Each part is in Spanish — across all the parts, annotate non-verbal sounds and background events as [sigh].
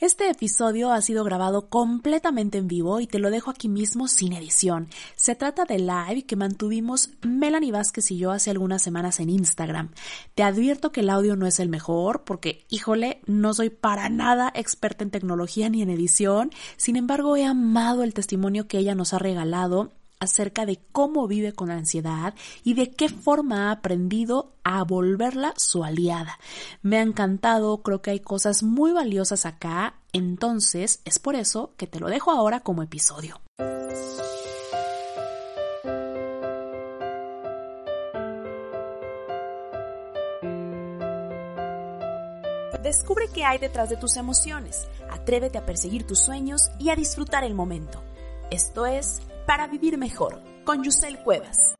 Este episodio ha sido grabado completamente en vivo y te lo dejo aquí mismo sin edición. Se trata de live que mantuvimos Melanie Vázquez y yo hace algunas semanas en Instagram. Te advierto que el audio no es el mejor porque, híjole, no soy para nada experta en tecnología ni en edición. Sin embargo, he amado el testimonio que ella nos ha regalado acerca de cómo vive con ansiedad y de qué forma ha aprendido a volverla su aliada. Me ha encantado, creo que hay cosas muy valiosas acá, entonces es por eso que te lo dejo ahora como episodio. Descubre qué hay detrás de tus emociones, atrévete a perseguir tus sueños y a disfrutar el momento. Esto es para vivir mejor con Yusel Cuevas.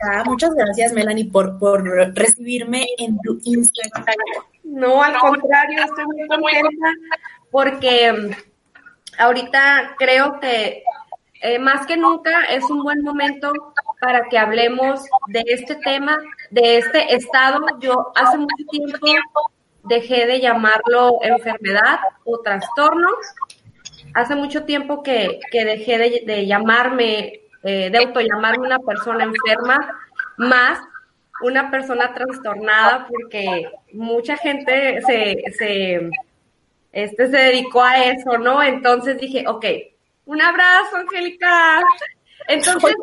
Ah, muchas gracias, Melanie, por, por recibirme en tu Instagram. No, al contrario, estoy muy contenta porque ahorita creo que eh, más que nunca es un buen momento para que hablemos de este tema, de este estado. Yo hace mucho tiempo dejé de llamarlo enfermedad o trastorno. Hace mucho tiempo que, dejé de, llamarme, eh, de autollamarme una persona enferma, más una persona trastornada, porque mucha gente se, se, este, se dedicó a eso, ¿no? Entonces dije, ok, un abrazo, Angélica. Entonces,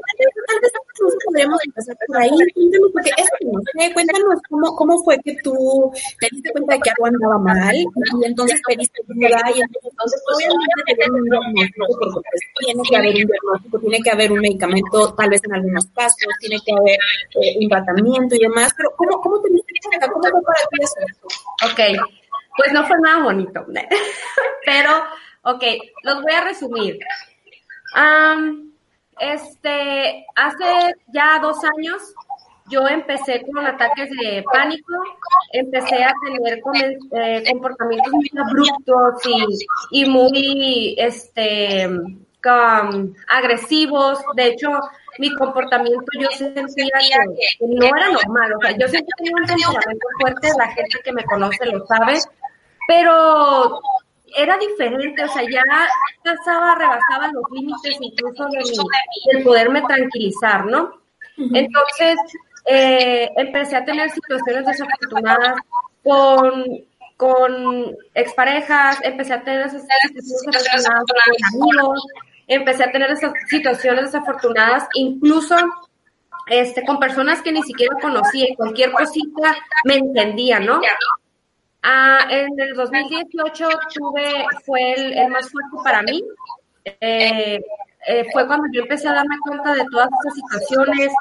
podríamos empezar por ahí. Cuéntanos, porque eso no sé, cuéntanos cómo, cómo fue que tú te diste cuenta de que algo andaba mal y entonces pediste ayuda y entonces obviamente te un diagnóstico porque pues, tiene que haber un diagnóstico, tiene que haber un medicamento, tal vez en algunos casos, tiene que haber eh, un tratamiento y demás, pero ¿cómo, cómo te diste cuenta? ¿Cómo fue para ti eso? Ok, pues no fue nada bonito, [laughs] pero, ok, los voy a resumir. Um, este, hace ya dos años yo empecé con ataques de pánico, empecé a tener eh, comportamientos muy abruptos y, muy este, agresivos. De hecho, mi comportamiento yo sentía que, no era normal. O sea, yo siempre tenía un temperamento fuerte, la gente que me conoce lo sabe, pero era diferente, o sea, ya pasaba, rebasaba los límites incluso de mi, poderme tranquilizar, ¿no? Entonces, eh, empecé a tener situaciones desafortunadas con, con exparejas, empecé a tener esas situaciones desafortunadas con amigos, empecé a tener esas situaciones desafortunadas incluso este, con personas que ni siquiera conocía y cualquier cosita me entendía, ¿no? Ah, en el 2018 tuve, fue el, más fuerte para mí. Eh, eh, fue cuando yo empecé a darme cuenta de todas esas situaciones,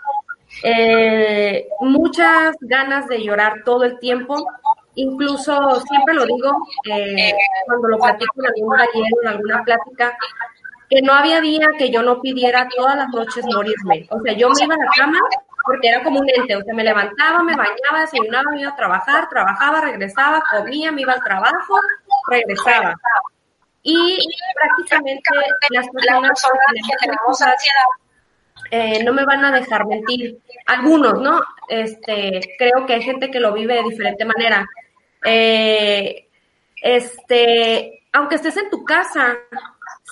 eh, muchas ganas de llorar todo el tiempo. Incluso siempre lo digo cuando lo platico en algún taller, en alguna plática, que no había día que yo no pidiera todas las noches morirme. O sea, yo me iba a la cama porque era como un ente, o sea, me levantaba, me bañaba, desayunaba, me iba a trabajar, trabajaba, regresaba, comía, me iba al trabajo, regresaba. Y prácticamente las personas que tenemos ansiedad eh, no me van a dejar mentir. Algunos, ¿no? Este, creo que hay gente que lo vive de diferente manera. Eh, este, aunque estés en tu casa,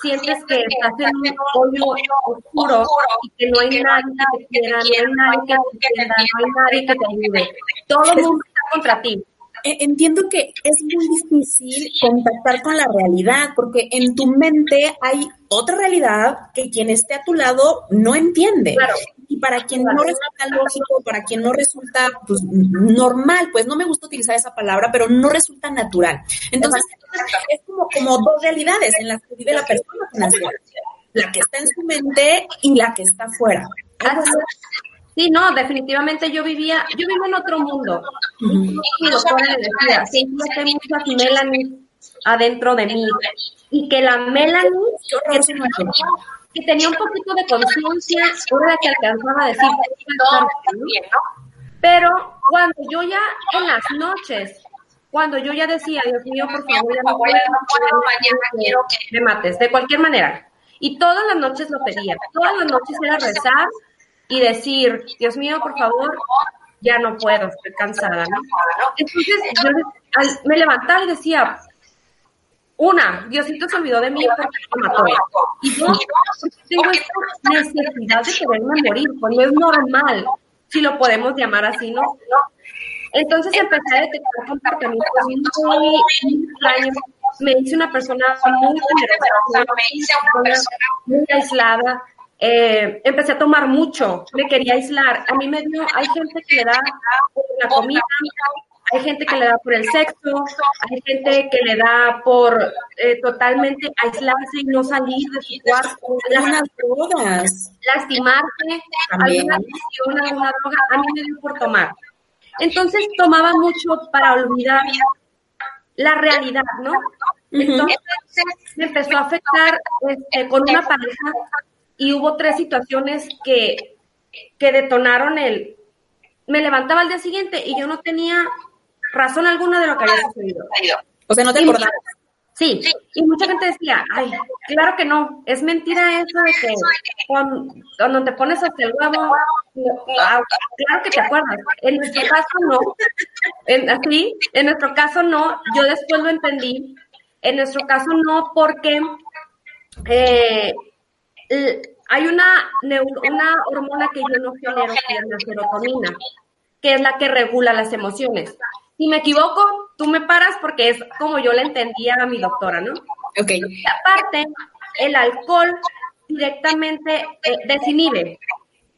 sientes que estás en un hoyo oscuro y que no hay nadie que te quiera, no hay nadie que te entienda, no hay nadie que te ayude. Todo el mundo está contra ti. E, entiendo que es muy difícil contactar con la realidad, porque en tu mente hay otra realidad que quien esté a tu lado no entiende. Y para quien no resulta lógico, para quien no resulta pues, normal, pues no me gusta utilizar esa palabra, pero no resulta natural. Entonces, es como, como dos realidades en las que vive la persona con La que está en su mente y la que está afuera. Sí, no, definitivamente yo vivía, yo vivo en otro mundo. Y doctora le decía, sí, yo tengo muchas Melanie adentro de mí. Y que la Melanie, que, tenía un poquito de conciencia, era la que alcanzaba a decir, pero cuando yo ya en las noches, cuando yo ya decía, Dios mío, por favor, ya no puedo, mañana quiero que me mates, de cualquier manera. Y todas las noches lo pedía, todas las noches era rezar y decir, Dios mío, por favor, ya no puedo, estoy cansada, ¿no? Entonces yo me levantaba y decía, una, Diosito se olvidó de mí porque me mató. Y dos, tengo esta necesidad de quererme morir, no es normal, si lo podemos llamar así, ¿no? Entonces empecé a detectar comportamientos muy, extraños. Me hice una persona muy generosa, me hice una persona muy aislada. Eh, empecé a tomar mucho, me quería aislar. A mí me dio, hay gente que le da la comida, hay gente que le da por el sexo, hay gente que le da por eh, totalmente aislarse y no salir de su cuarto, las lastimarse, alguna adicción, alguna droga, a mí me dio por tomar. Entonces tomaba mucho para olvidar la realidad, ¿no? Entonces me empezó a afectar este, con una pareja y hubo tres situaciones que, que detonaron el... Me levantaba al día siguiente y yo no tenía razón alguna de lo que había sucedido. O sea, no te acordabas. Sí, y mucha gente decía, ay, claro que no, es mentira eso de que cuando, te pones hasta el huevo, ah, claro que te acuerdas. En nuestro caso no, en, así, en nuestro caso no, yo después lo entendí, en nuestro caso no, porque eh, hay una, una hormona que yo no genero, que es la serotonina, que es la que regula las emociones. Si me equivoco, tú me paras porque es como yo le entendía a mi doctora, ¿no? Ok. aparte, el alcohol directamente eh, desinhibe.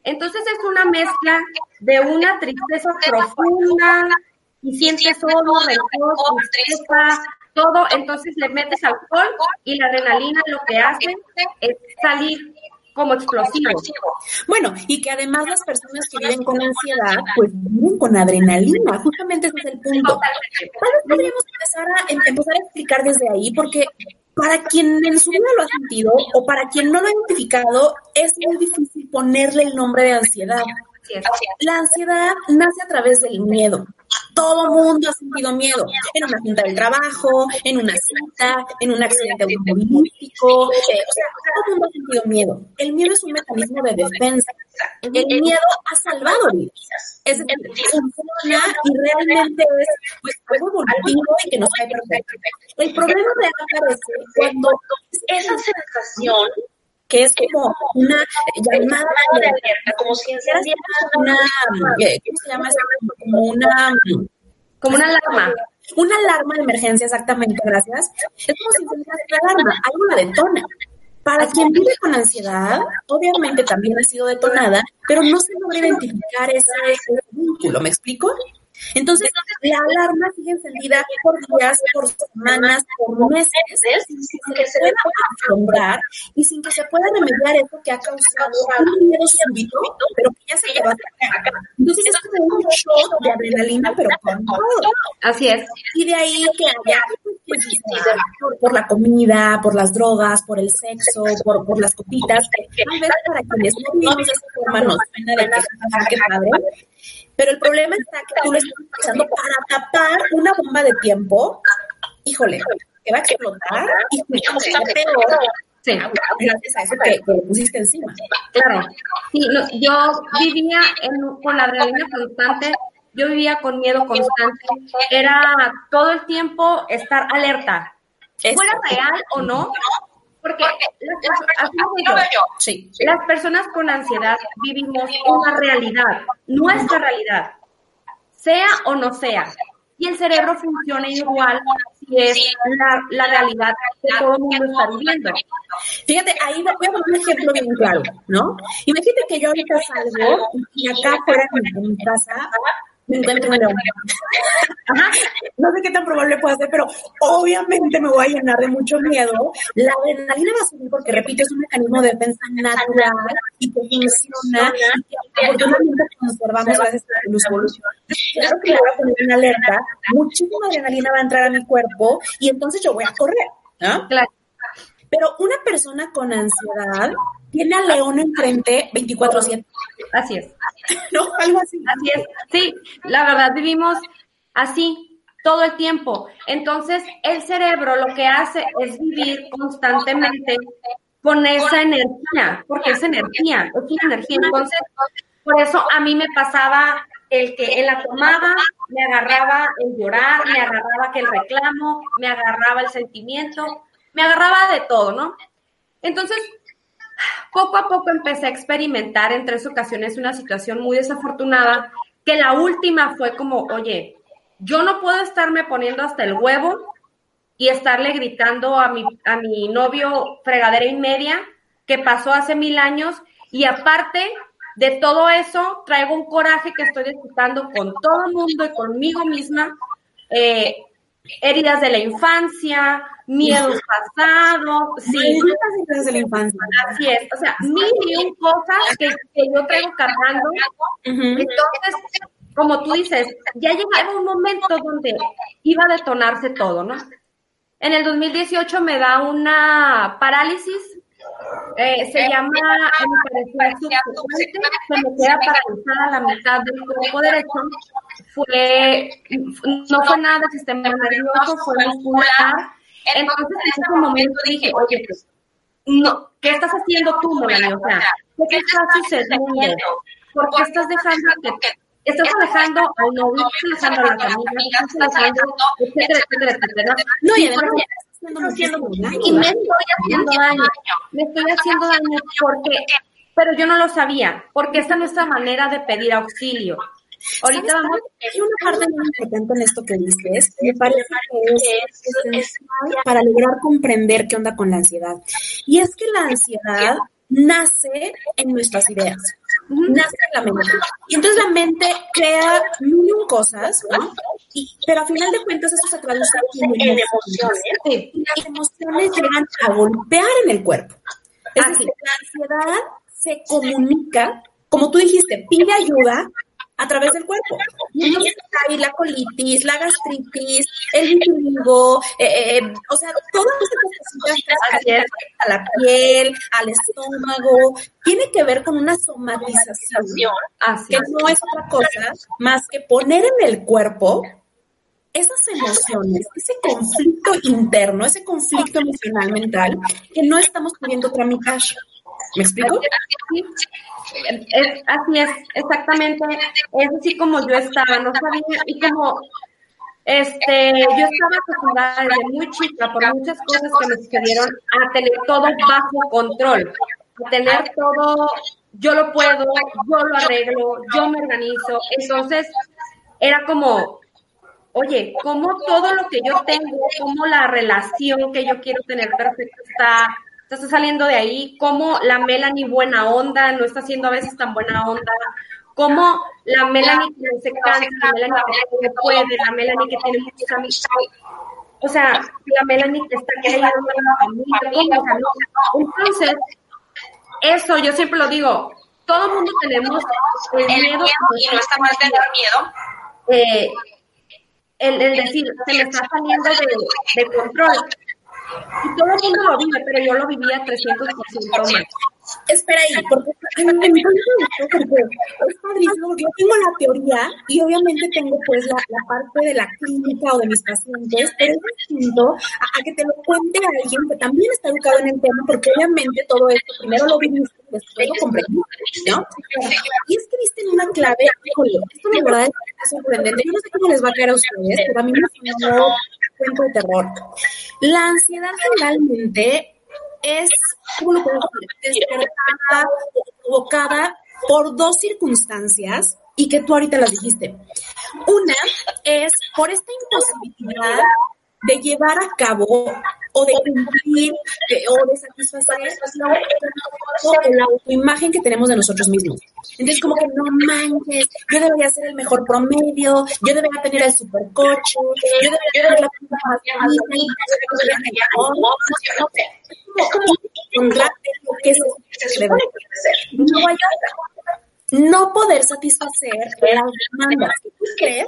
Entonces es una mezcla de una tristeza profunda y sientes solo, rencor, tristeza, todo. Entonces le metes alcohol y la adrenalina lo que hace es salir como explosivo. Bueno, y que además las personas que viven con ansiedad, pues viven con adrenalina, justamente ese es el punto. podríamos empezar a, em, empezar a explicar desde ahí, porque para quien en su vida lo ha sentido o para quien no lo ha identificado, es muy difícil ponerle el nombre de ansiedad. La ansiedad nace a través del miedo. Todo mundo ha sentido miedo. En una junta del trabajo, en una cita, en un accidente automovilístico. Eh, o sea, todo mundo ha sentido miedo. El miedo es un mecanismo de defensa. El miedo ha salvado vidas. Es funciona y realmente es pues, algo evolutivo y que nos cae perfecto. El problema real aparece cuando esa sensación que es como una llamada de alerta, como si una, ¿cómo se llama? Como una, como una alarma. Una alarma de emergencia, exactamente, gracias. Es como si fuera una alarma, algo la detona. Para quien vive con ansiedad, obviamente también ha sido detonada, pero no se logra identificar ese vínculo, ¿me explico? Entonces, la alarma sigue encendida por días, por semanas, por meses, sin que se pueda afrontar y sin que se pueda remediar eso que ha causado un miedo súbito, pero que ya se quedó acá. Entonces, es como un shock de adrenalina, pero con todo. Así es. Y de ahí que haya pues, por, la comida, por las drogas, por el sexo, por, por las copitas, que tal vez para quienes no vivimos de esa forma nos suena de que, padre, pero el problema está que tú lo estás utilizando para tapar una bomba de tiempo. Híjole, que va a explotar y está peor. Sí. Gracias a eso que, que, pusiste encima. Claro. Sí, yo vivía en, con la adrenalina constante, yo vivía con miedo constante. Era todo el tiempo estar alerta. Fuera real o no, porque las, personas con ansiedad vivimos una realidad, nuestra realidad, sea o no sea. Y el cerebro funciona igual si es la, realidad que todo el mundo está viviendo. Fíjate, ahí voy a poner un ejemplo bien claro, ¿no? Imagínate que yo ahorita salgo y acá fuera en mi casa encuentro. No sé qué tan probable puede ser, pero obviamente me voy a llenar de mucho miedo. La adrenalina va a subir porque, repito, es un mecanismo de defensa natural y que funciona y que afortunadamente conservamos gracias a la evolución. Claro que le voy a poner una alerta, muchísima adrenalina va a entrar a mi cuerpo y entonces yo voy a correr. ¿no? Claro. Pero una persona con ansiedad tiene al león enfrente 24-7. Así es. [laughs] ¿No? Algo así. Así es. Sí, la verdad vivimos así todo el tiempo. Entonces, el cerebro lo que hace es vivir constantemente con esa energía, porque es energía, es una energía. Entonces, por eso a mí me pasaba el que en la tomada me agarraba el llorar, me agarraba que el reclamo, me agarraba el sentimiento, me agarraba de todo, ¿no? Entonces, poco a poco empecé a experimentar en tres ocasiones una situación muy desafortunada, que la última fue como, oye, yo no puedo estarme poniendo hasta el huevo y estarle gritando a mi, a mi novio fregadera y media que pasó hace mil años y aparte de todo eso traigo un coraje que estoy disfrutando con todo el mundo y conmigo misma, eh, heridas de la infancia, miedos pasados, sí. de la infancia. Así es, o sea, mil y cosas que, yo traigo cargando. Entonces, como tú dices, ya llegaba un momento donde iba a detonarse todo, ¿no? En el 2018 me da una parálisis, eh, se llama, me me queda paralizada la mitad del cuerpo derecho, fue, no fue nada sistema nervioso, fue muscular, entonces en ese momento dije, oye, pues, no, ¿qué estás haciendo tú, Melanie? O sea, ¿qué está sucediendo? ¿Por qué estás dejando que estás alejando al novio, estás alejando a la familia, estás alejando, etcétera, etcétera, etcétera. No, y además y me estoy haciendo daño, me estoy haciendo daño porque, pero yo no lo sabía, porque esta es nuestra manera de pedir auxilio. Ahorita vamos. Hay una parte muy importante en esto que dices. Me parece que es esencial para lograr comprender qué onda con la ansiedad. Y es que la ansiedad nace en nuestras ideas, nace en la mente. Y entonces la mente crea mil cosas, ¿no? pero a final de cuentas eso se traduce en, emociones. Y las emociones llegan a golpear en el cuerpo. Es decir, la ansiedad se comunica, como tú dijiste, pide ayuda a través del cuerpo. Y ahí la colitis, la gastritis, el vitiligo, eh, eh, eh, o sea, todas estas cosas a la piel, al estómago, tiene que ver con una somatización, que no es otra cosa más que poner en el cuerpo esas emociones, ese conflicto interno, ese conflicto emocional mental que no estamos pudiendo tramitar. ¿Me explico? Así es, exactamente. Es así como yo estaba, no sabía, y como este, yo estaba acostumbrada desde muy chica por muchas cosas que me sucedieron a tener todo bajo control, a tener todo, yo lo puedo, yo lo arreglo, yo me organizo. Entonces, era como, oye, como todo lo que yo tengo, como la relación que yo quiero tener perfecta está está saliendo de ahí, cómo la Melanie buena onda no está siendo a veces tan buena onda, cómo la Melanie que no se cansa, la Melanie que puede, la Melanie que tiene muchos amigos, o sea, la Melanie que está queriendo a la familia, entonces, eso yo siempre lo digo, todo el mundo tenemos el miedo, y no está mal tener miedo, eh, el, el, decir, se me está saliendo de, de control, y todo el mundo lo vive, pero yo lo vivía 300% más. Espera ahí, porque me encanta porque es padrísimo, porque yo tengo la teoría y obviamente tengo pues la, la parte de la clínica o de mis pacientes, pero es distinto a, que te lo cuente alguien que también está educado en el tema, porque obviamente todo esto primero lo viviste y después lo comprendiste, ¿no? Y es que viste en una clave, híjole, esto de verdad es sorprendente, yo no sé cómo les va a caer a ustedes, pero a mí me un cuento de terror. La ansiedad generalmente es, ¿cómo lo puedo provocada por dos circunstancias y que tú ahorita las dijiste. Una es por esta imposibilidad de llevar a cabo o de cumplir o de satisfacer la autoimagen que tenemos de nosotros mismos. Entonces, como que no manches, yo debería ser el mejor promedio, yo debería tener el supercoche, yo debería tener la más no poder satisfacer las demandas que tú crees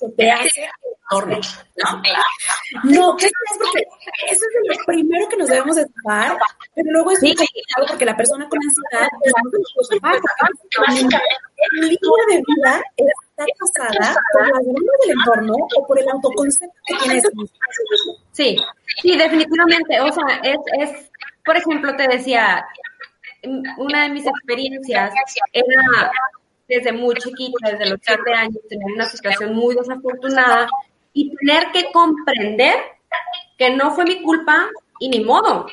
que te hace el entorno, ¿no? No, ¿qué crees? Porque eso es lo primero que nos debemos de tomar, pero luego es muy complicado porque la persona con ansiedad pues, no el línea de vida está pasada por la demanda del entorno o por el autoconcepto que tienes. Sí, sí, definitivamente. O sea, es, es por ejemplo, te decía, una de mis experiencias era desde muy chiquita, desde los siete años, tener una situación muy desafortunada y tener que comprender que no fue mi culpa y ni modo.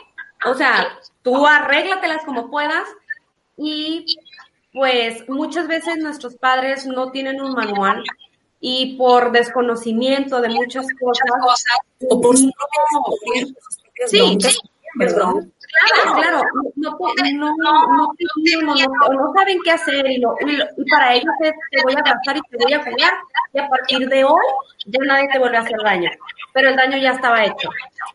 O sea, tú arréglatelas como puedas y pues muchas veces nuestros padres no tienen un manual y por desconocimiento de muchas cosas o por sí, sí, perdón. Claro, claro, no, no, no, no, saben qué hacer y, y, para ellos te, voy a abrazar y te voy a cuidar y a partir de hoy ya nadie te vuelve a hacer daño, pero el daño ya estaba hecho.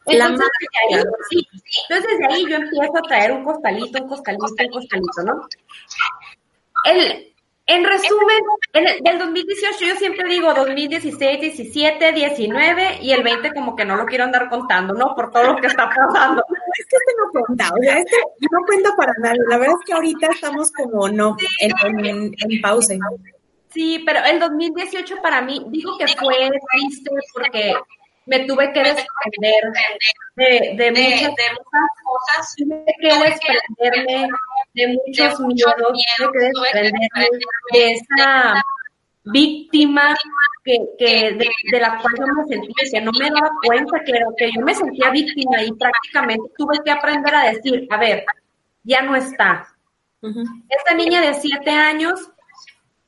Entonces, ahí, sí, entonces desde ahí yo empiezo a traer un costalito, un costalito, un costalito, ¿no? El, en resumen, en del 2018 yo siempre digo 2016, 17, 19 y el 20 como que no lo quiero andar contando, ¿no? Por todo lo que está pasando. Es que este no cuenta, o sea, este no cuenta para nada. La verdad es que ahorita estamos como no, en, en, en pausa. Sí, pero el 2018 para mí, digo que fue triste porque me tuve que desprender de, de, muchas, cosas, tuve que desprenderme de muchos miedos, tuve que desprenderme de esa víctima que, que de, la cual yo me sentía, que no me daba cuenta que, que yo me sentía víctima y prácticamente tuve que aprender a decir, a ver, ya no está. Esta niña de siete años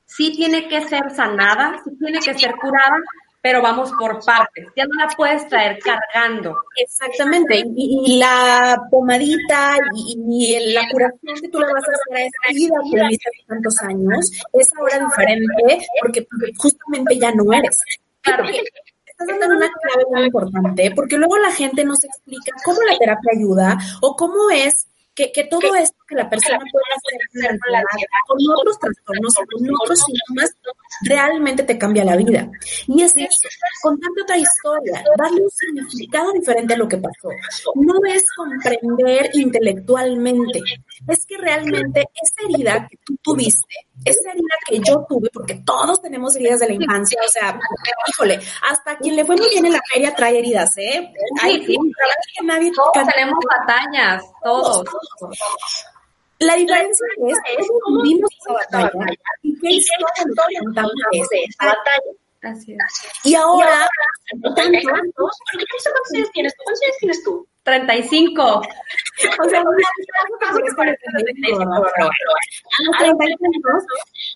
sí tiene que ser sanada, sí tiene que ser curada, pero vamos por partes. Ya no la puedes traer cargando. Exactamente. Y, la pomadita y, la curación que tú le vas a hacer a esa vida que viste hace tantos años es ahora diferente porque justamente ya no eres. Claro. Estás dando una clave muy importante porque luego la gente nos explica cómo la terapia ayuda o cómo es que, que todo esto que la persona puede hacer con otros trastornos, con otros síntomas, realmente te cambia la vida. Y es eso, contarte otra historia, darle un significado diferente a lo que pasó. No es comprender intelectualmente, es que realmente esa herida que tú tuviste, esa herida que yo tuve, porque todos tenemos heridas de la infancia, o sea, híjole, hasta quien le fue muy bien en la feria trae heridas, ¿eh? sí, sí, que nadie todos tenemos batallas, todos. La diferencia es cómo vivimos esa batalla y qué historia nos esa batalla. Así es. Y ahora, ¿cuántos años tienes? ¿Cuántos años tienes tú? 35. O sea,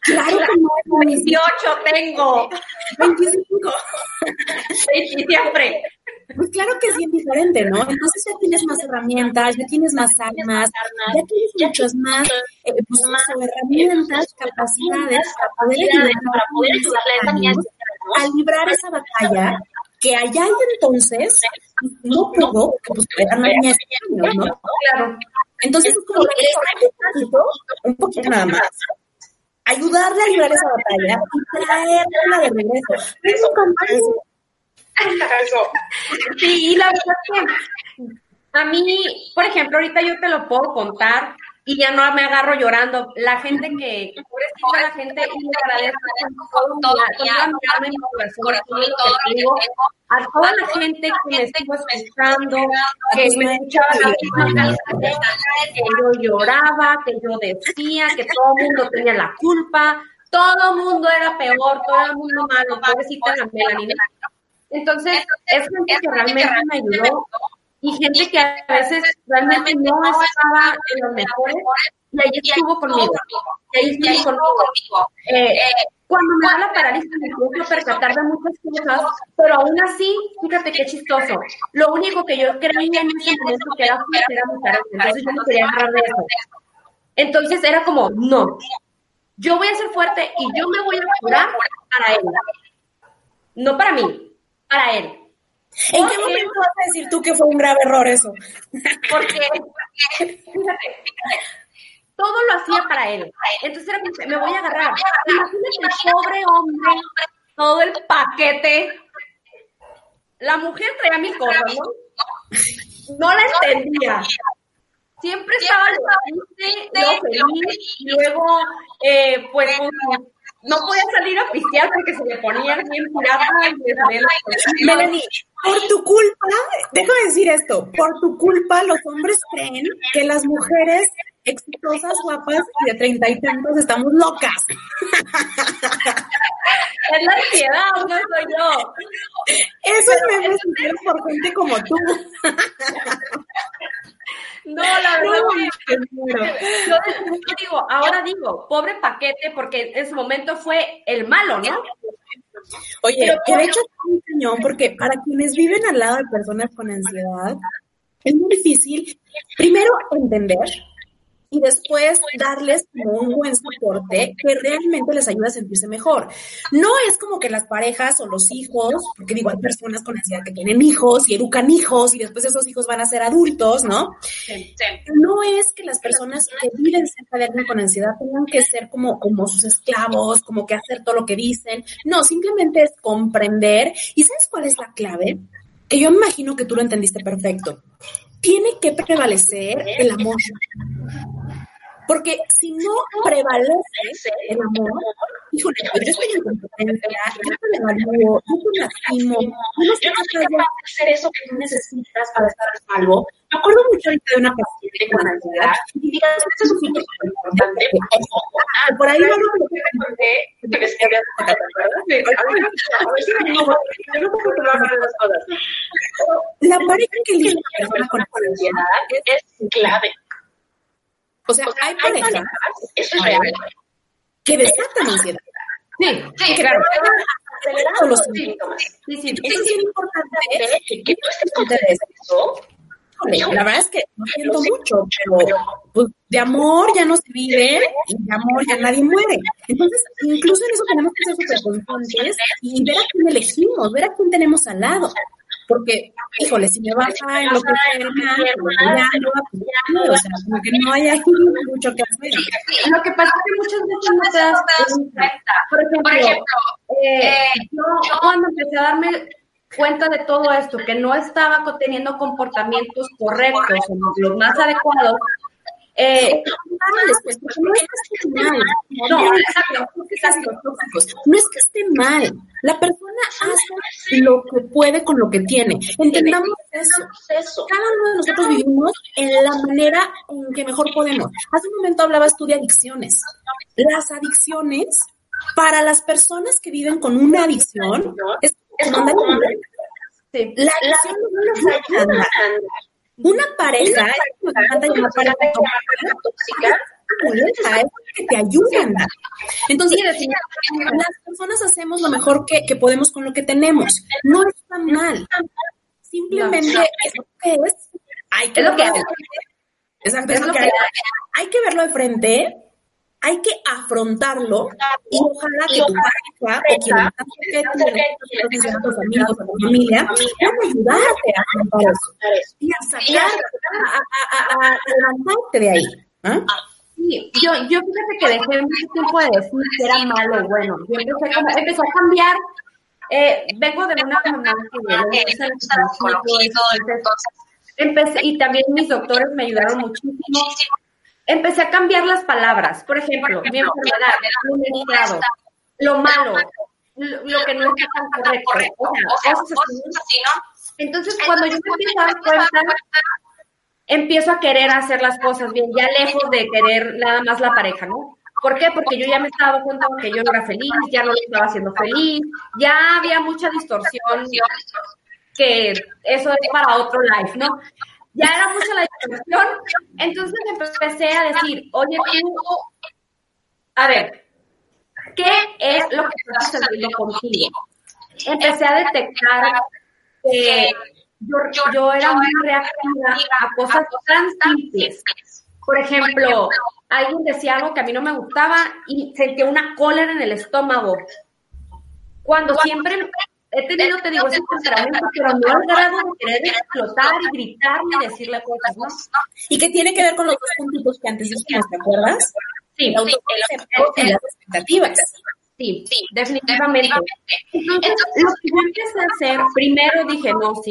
Claro que no. 28 tengo. 25. siempre. Pues claro que sí es diferente, ¿no? Entonces ya tienes más herramientas, ya tienes más armas, ya tienes muchas más, eh, pues, más herramientas, capacidades para poder ayudar, para poder ayudarle a a librar esa batalla que allá y entonces no pudo, pues. Claro. Entonces es como que un poquito, un poquito nada más ayudarle a librar esa batalla y traerla de regreso. Eso, eso. Sí, y la verdad que a mí, por ejemplo, ahorita yo te lo puedo contar y ya no me agarro llorando. La gente que, pobrecita la gente, y le agradezco todo, todo, a toda la gente que me estuvo escuchando, que me escuchaba que yo lloraba, que yo decía, que todo el mundo tenía la culpa, todo el mundo era peor, todo el mundo malo, pobrecita la Melanie. Entonces, es gente que realmente me ayudó y gente que a veces realmente no estaba en los mejores y ahí estuvo conmigo. Y ahí estuvo conmigo. Eh, cuando me da la parálisis me empiezo a percatar de muchas cosas, pero aún así, fíjate qué chistoso. Lo único que yo creía en ese momento que era fuerte era mi carácter, entonces yo no quería agarrar de eso. Entonces era como, no, yo voy a ser fuerte y yo me voy a curar para él, no para mí, para él. ¿En qué momento vas a decir tú que fue un grave error eso? Porque, fíjate, todo lo hacía para él. Entonces era como, me voy a agarrar. Imagínate el pobre hombre, todo el paquete. La mujer traía mil cosas, ¿no? No la entendía. Siempre estaba lo feliz, y luego, eh, pues, no podía salir a pistear porque se le ponía bien pirata. Melanie, por tu culpa, déjame decir esto, por tu culpa los hombres creen que las mujeres exitosas, guapas y de treinta y tantos estamos locas. Es la ansiedad, no soy yo. Eso me sucede por gente como tú. No, la verdad yo, digo, ahora digo, pobre paquete, porque en su momento fue el malo, ¿no? Oye, que de hecho es muy cañón, porque para quienes viven al lado de personas con ansiedad, es muy difícil, primero, entender y después darles como un buen soporte que realmente les ayude a sentirse mejor. No es como que las parejas o los hijos, porque digo, hay personas con ansiedad que tienen hijos y educan hijos y después esos hijos van a ser adultos, ¿no? No es que las personas que viven cerca de alguien con ansiedad tengan que ser como, como sus esclavos, como que hacer todo lo que dicen. No, simplemente es comprender. ¿Y sabes cuál es la clave? Que yo imagino que tú lo entendiste perfecto. Tiene que prevalecer el amor. Porque si no prevalece el amor, híjole, yo estoy en competencia, yo te devalúo, yo te lastimo, yo no sé capaz de hacer eso que tú necesitas para estar a salvo. Me acuerdo mucho ahorita de una paciente con ansiedad y digas, esto es súper importante. Ah, por ahí no lo que te conté, que les había La pareja que elige una persona con ansiedad es clave. O sea, hay parejas, que desatan ansiedad. Sí, sí, claro. Acelerando los síntomas. Sí, sí, eso es importante que, tú estés consciente de eso. La verdad es que no siento mucho, pero pues, de amor ya no se vive y de amor ya nadie muere. Entonces, incluso en eso tenemos que ser súper conscientes y ver a quién elegimos, ver a quién tenemos al lado. Porque, híjole, si me baja en lo que sea, ya no va o sea, como que no hay aquí mucho que hacer. Lo que pasa es que muchas veces no te das cuenta. Por ejemplo, eh, yo cuando empecé a darme cuenta de todo esto, que no estaba teniendo comportamientos correctos los más adecuados, eh, no es que esté mal. No, No es que esté mal. La persona hace lo que puede con lo que tiene. Entendamos eso. Cada uno de nosotros vivimos en la manera en que mejor podemos. Hace un momento hablabas tú de adicciones. Las adicciones, para las personas que viven con una adicción, es como La adicción no es una pareja, una pareja tóxica, es que te ayudan. Entonces, las personas hacemos lo mejor que, que, podemos con lo que tenemos. No está mal. Simplemente es lo que es. Hay que, lo que Exacto, es lo que hay. hay que verlo de frente hay que afrontarlo y ojalá que tu pareja o quien que tu tus amigos o tu familia puedan ayudarte a afrontar eso y a sacar, a, a, a, levantarte de ahí. ¿ah? Sí, yo, yo fíjate que dejé mucho tiempo de decir que era malo o bueno. Yo empecé, como, empecé a cambiar. Eh, vengo de una mamá que es el entonces empecé, y también mis doctores me ayudaron muchísimo empecé a cambiar las palabras. Por ejemplo, mi enfermedad, lo lo malo, lo, que no está tan correcto. O sea, cosas así, ¿no? Entonces, cuando yo me empiezo a dar cuenta, empiezo a querer hacer las cosas bien, ya lejos de querer nada más la pareja, ¿no? ¿Por qué? Porque yo ya me estaba dando cuenta que yo no era feliz, ya no lo estaba haciendo feliz, ya había mucha distorsión, que eso es para otro life, ¿no? Ya era mucha la discusión. Entonces empecé a decir, oye, tú, a ver, ¿qué es lo que está sucediendo contigo? Empecé a detectar que yo, yo era muy reactiva a cosas tan simples. Por ejemplo, alguien decía algo que a mí no me gustaba y sentía una cólera en el estómago. Cuando siempre he tenido, te digo, ese temperamento, pero no al grado de querer explotar y gritar y decirle cosas, ¿no? Y que tiene que ver con los dos puntitos que antes dijimos, ¿te acuerdas? Sí, el autoconcepto y las expectativas. Sí, sí, definitivamente. Entonces, lo que yo empecé a hacer, primero dije, no, sí.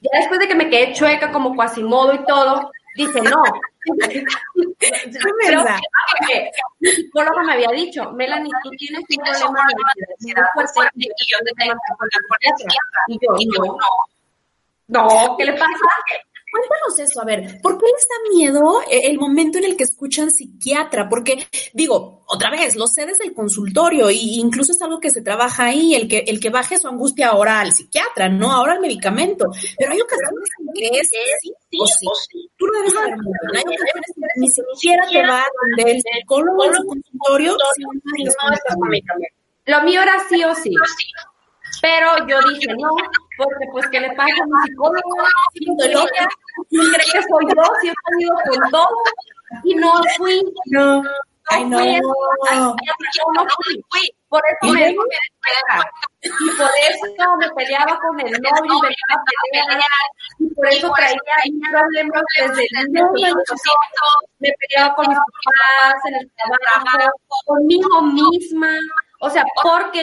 Ya después de que me quedé chueca como Quasimodo y todo, dije, no. [laughs] Creo que mi psicóloga me había dicho, Melanie, tú tienes un problema de ansiedad fuerte y yo te tengo que poner por la izquierda. Y yo, no. No, ¿qué le pasa? Cuéntanos eso, a ver, ¿por qué les da miedo eh, el momento en el que escuchan psiquiatra? Porque, digo, otra vez, lo sé desde el consultorio e incluso es algo que se trabaja ahí, el que, el que baje su angustia ahora al psiquiatra, no ahora al medicamento. Pero hay ocasiones en que es sí, o sí. Tú lo debes saber muy Hay ocasiones en que ni siquiera te va atender el psicólogo en su consultorio no. Lo mío era sí o sí. Pero yo dije, no, porque pues, ¿qué le pasa a mi psicólogo? Si cree que soy yo, si he salido con dos, y no fui. No, ay, no. no fui. Por eso me, y por eso me peleaba con el novio, me a pelear, y por eso traía problemas desde el niño, me peleaba con mis papás, en el trabajo, conmigo misma, o sea, porque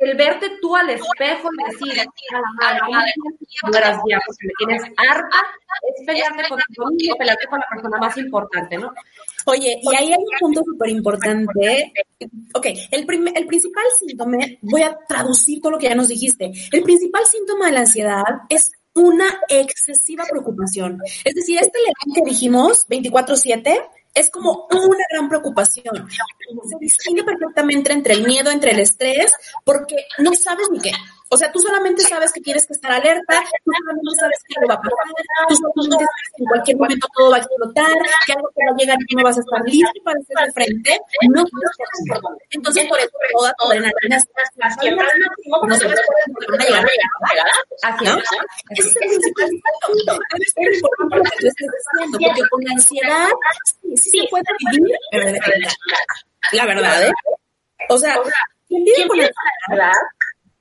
el verte tú al espejo y decir, mueras ya porque me tienes harta, es pelearte contigo mismo, pelearte con la persona más importante, ¿no? Oye, y ahí hay un punto súper importante. Ok, el, el principal síntoma, voy a traducir todo lo que ya nos dijiste. El principal síntoma de la ansiedad es una excesiva preocupación. Es decir, este león que dijimos, 24-7, es como una gran preocupación. Se distingue perfectamente entre el miedo, entre el estrés, porque no sabes ni qué. O sea, tú solamente sabes que tienes que estar alerta, tú solamente sabes que algo va a pasar, tú solamente sabes que en cualquier momento todo va a explotar, que algo te va a llegar y no vas a estar listo para hacer de frente. No Entonces, por eso toda tu adrenalina no se puede llegar Así es. Ese es el principal Debe ser importante lo que tú estés diciendo, porque con la ansiedad sí, sí se puede vivir, pero de verdad. La verdad, ¿eh? O sea, quien vive con la ansiedad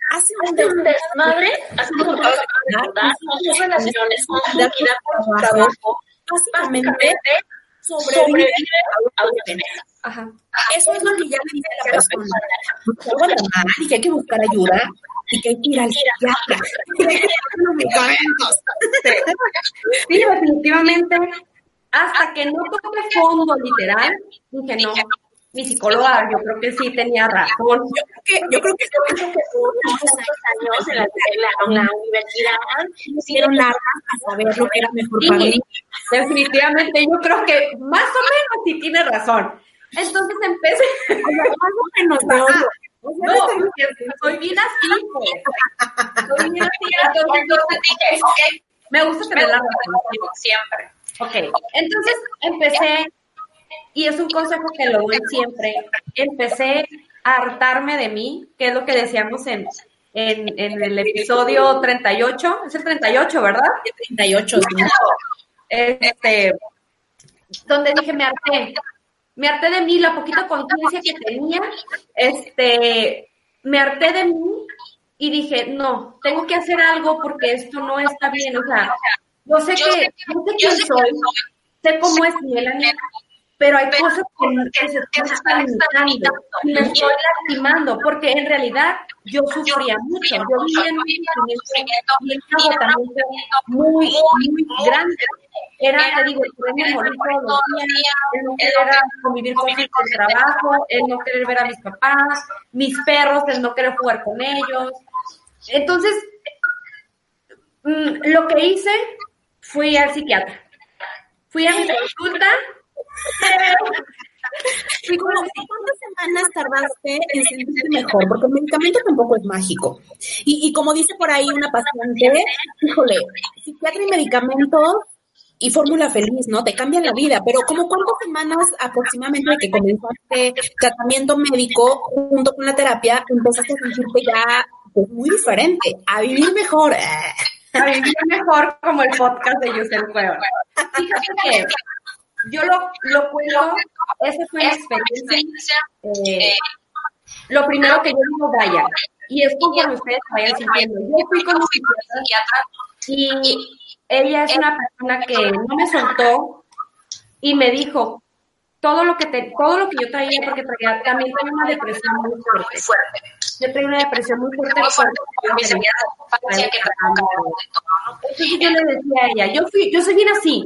hace un desmadre, hace un sus relaciones con su trabajo, básicamente sobrevive a tener. Ajá. Eso es lo que ya le dice la persona. Que algo anda mal y que hay que buscar ayuda y que hay que ir al psiquiatra. [laughs] [laughs] Sí, definitivamente. Hasta que no toque fondo literal, dije no, mi psicóloga, yo creo que sí tenía razón. Yo creo que, yo creo que que años en la, en la, universidad hicieron largas a saber lo que era mejor para mí. Definitivamente, yo creo que más o menos sí tiene razón. Entonces empecé. más o menos, no. No, soy bien así, pues. Soy bien así, entonces dije, ok, me gusta tener la razón siempre. Ok, entonces empecé y es un consejo que lo doy siempre. Empecé a hartarme de mí, que es lo que decíamos en, en, el episodio 38. Es el 38, ¿verdad? 38, sí. Este, donde dije, me harté. Me harté de mí, la poquita conciencia que tenía, este, me harté de mí y dije, no, tengo que hacer algo porque esto no está bien. O sea, yo sé que, no sé quién soy, sé cómo es Melanie, pero hay cosas que, se están limitando y me estoy lastimando, porque en realidad yo sufría mucho, yo vivía en un sufrimiento y agotamiento muy, muy grande. Era, te digo, el morir todos los días, el no querer convivir con el trabajo, el no querer ver a mis papás, mis perros, el no querer jugar con ellos. Entonces, mm, lo que hice, fui al psiquiatra. Fui a mi consulta ¿Cuántas semanas tardaste en sentirte mejor? Porque el medicamento tampoco es mágico. Y, y como dice por ahí una paciente, híjole, psiquiatra y medicamento y fórmula feliz, ¿no? Te cambian la vida, pero como cuántas semanas aproximadamente de que comenzaste tratamiento médico junto con la terapia, empezaste a sentirte ya pues, muy diferente, a vivir mejor. A vivir mejor como el podcast de Yusel Cueva. Fíjate que yo lo, lo cuento, esa fue mi experiencia. Eh, lo primero que yo digo, vaya, y es que ustedes vayan sintiendo. Yo fui con un psiquiatra y ella es una persona que no me soltó y me dijo todo lo que te, todo lo que yo traía, porque traía, también tenía una depresión muy fuerte. Yo tenía una depresión muy fuerte. Entonces yo le decía a ella, yo fui, yo soy bien así,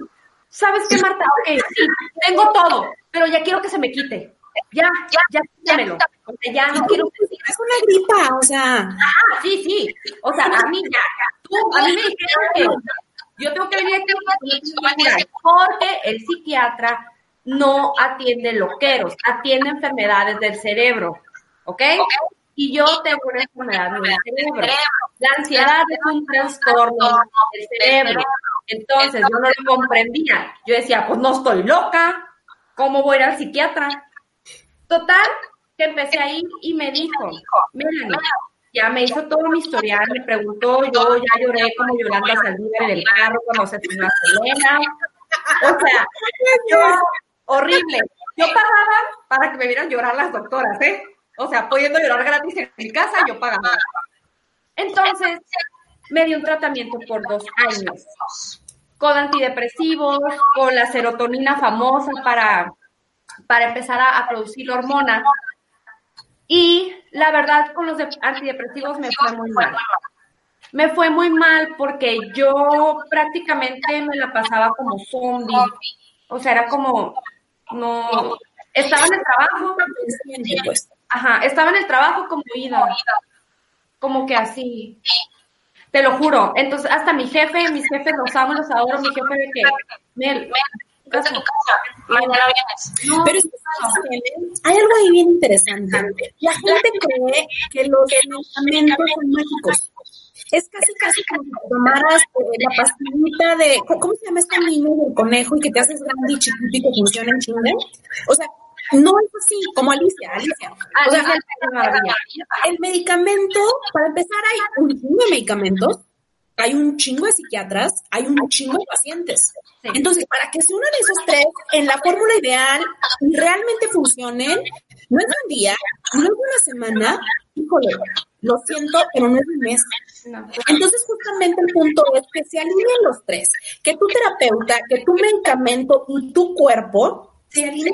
¿sabes qué, Marta? Ok, sí, tengo todo, pero ya quiero que se me quite. Ya, ya, ya, quítamelo. O sea, ya no quiero Es una gripa, o sea. Ah, sí, sí. O sea, a mí ya, tú a mí me dijeron que yo tengo que venir aquí porque el psiquiatra no atiende loqueros, atiende enfermedades del cerebro, ¿ok? Y yo tengo una enfermedad del cerebro. La ansiedad es un trastorno del cerebro. Entonces yo no lo comprendía. Yo decía, pues no estoy loca, ¿cómo voy a ir al psiquiatra? Total, que empecé ahí y me dijo, Melanie, ya me hizo todo mi historial, me preguntó, yo ya lloré como Yolanda Saldívar en el carro cuando se fue a Selena. O sea, yo, horrible. Yo pagaba para que me vieran llorar las doctoras, ¿eh? O sea, pudiendo llorar gratis en mi casa, yo pagaba. Entonces, me dio un tratamiento por dos años, con antidepresivos, con la serotonina famosa para, para empezar a, producir hormonas. Y la verdad, con los antidepresivos me fue muy mal. Me fue muy mal porque yo prácticamente me la pasaba como zombie. O sea, era como, no, estaba en el trabajo. Ajá, estaba en el trabajo como ida. Como que así. Te lo juro. Entonces, hasta mi jefe, mis jefes los amo, los adoro, mi jefe de que, Mel, casa, mañana vienes. Pero es que, hay algo ahí bien interesante. La gente cree que los medicamentos son mágicos. Es casi, casi como si tomaras eh, la pastillita de, ¿cómo se llama este niño del conejo y que te haces grande y chiquito y que funciona en chingue? O sea, no es así, como Alicia, Alicia. el medicamento, para empezar, hay un chingo de medicamentos, hay un chingo de psiquiatras, hay un chingo de pacientes. Entonces, para que se unan esos tres en la fórmula ideal y realmente funcionen, no es un día, no es una semana, híjole, lo siento, pero no es un mes. Entonces, justamente el punto es que se alineen los tres, que tu terapeuta, que tu medicamento y tu cuerpo se alineen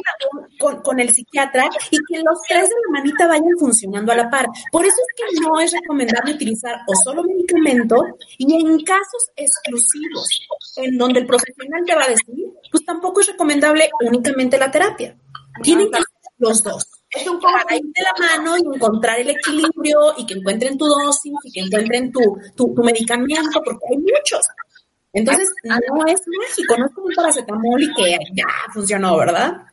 con, con, el psiquiatra y que los tres de la manita vayan funcionando a la par. Por eso es que no es recomendable utilizar o solo medicamento y en casos exclusivos en donde el profesional te va a decir, pues tampoco es recomendable únicamente la terapia. Tienen que ser los dos. Es un poco ir de la mano y encontrar el equilibrio y que encuentren tu dosis y que encuentren tu, tu, tu medicamento, porque hay muchos. Entonces, ah, no es mágico, no es como un paracetamol y que ya funcionó, ¿verdad?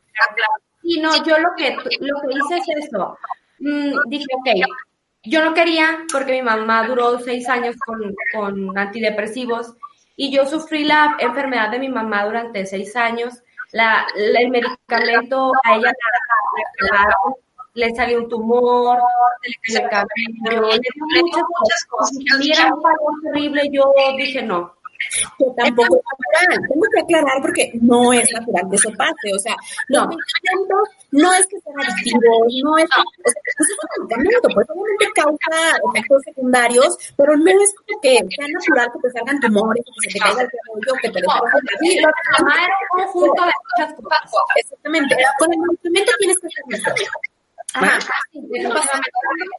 Sí, no, yo lo que, lo que hice es eso. Mm, dije, ok, yo no quería porque mi mamá duró seis años con, con antidepresivos y yo sufrí la enfermedad de mi mamá durante seis años. La, el medicamento a ella le salió un tumor, se le cayó el cabello, le dio muchas cosas. Y era un valor terrible, yo dije no, que tampoco es natural. Tengo que aclarar porque no es natural que eso pase. O sea, medicamentos no es que sean adictivos, no es o sea, pues es un medicamento, pues obviamente causa efectos secundarios, pero no es como que sea natural que te salgan tumores, que se te caiga el cabello, que te destroce la vida. un conjunto de muchas cosas. Exactamente. Con el medicamento tienes que hacer eso. Ajá.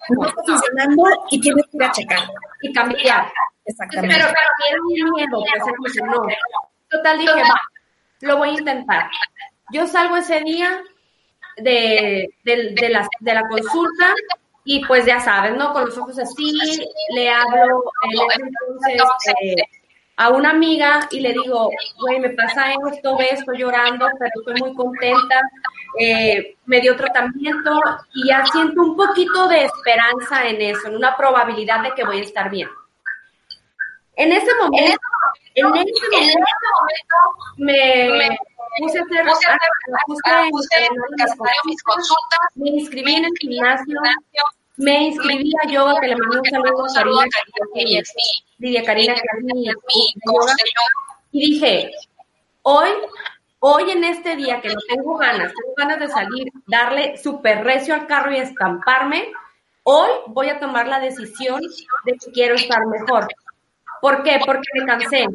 No está funcionando y tienes que ir a checar. Y cambiar. Exactamente. Pero, pero tiene miedo, pues no. Total, dije, va, lo voy a intentar. Yo salgo ese día de, de, de, la, de la consulta y pues ya sabes, ¿no? Con los ojos así, le hablo entonces eh, a una amiga y le digo, güey, me pasa esto, ve, estoy llorando, pero estoy muy contenta, eh, me dio tratamiento y ya siento un poquito de esperanza en eso, en una probabilidad de que voy a estar bien. En ese momento, en ese momento, me puse a hacer, mis consultas, me inscribí en el gimnasio, me inscribí a yoga, que le mando un saludo a Karina, es Lidia Karina, yoga, y dije, hoy, hoy en este día que no tengo ganas, tengo ganas de salir, darle súper recio al carro y estamparme, hoy voy a tomar la decisión de que quiero estar mejor. ¿Por qué? Porque me cansé.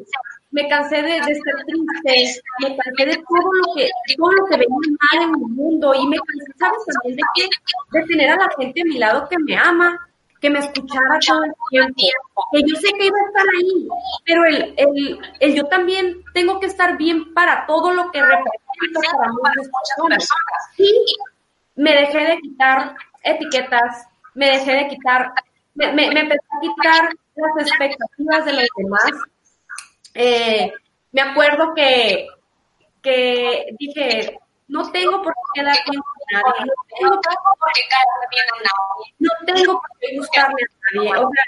Me cansé de, de ser triste, me cansé de todo lo que, todo lo que venía mal en mi mundo y me cansé, ¿sabes? También de, tener a la gente a mi lado que me ama, que me escuchara todo el tiempo, que yo sé que iba a estar ahí, pero el, el, el yo también tengo que estar bien para todo lo que represento para muchas personas. Y me dejé de quitar etiquetas, me dejé de quitar, me, me, me empecé a quitar las expectativas de los demás. Eh, me acuerdo que, que dije, no tengo por qué quedar bien con nadie, no tengo por qué caerme bien a nadie, no tengo por qué gustarme a nadie. O sea,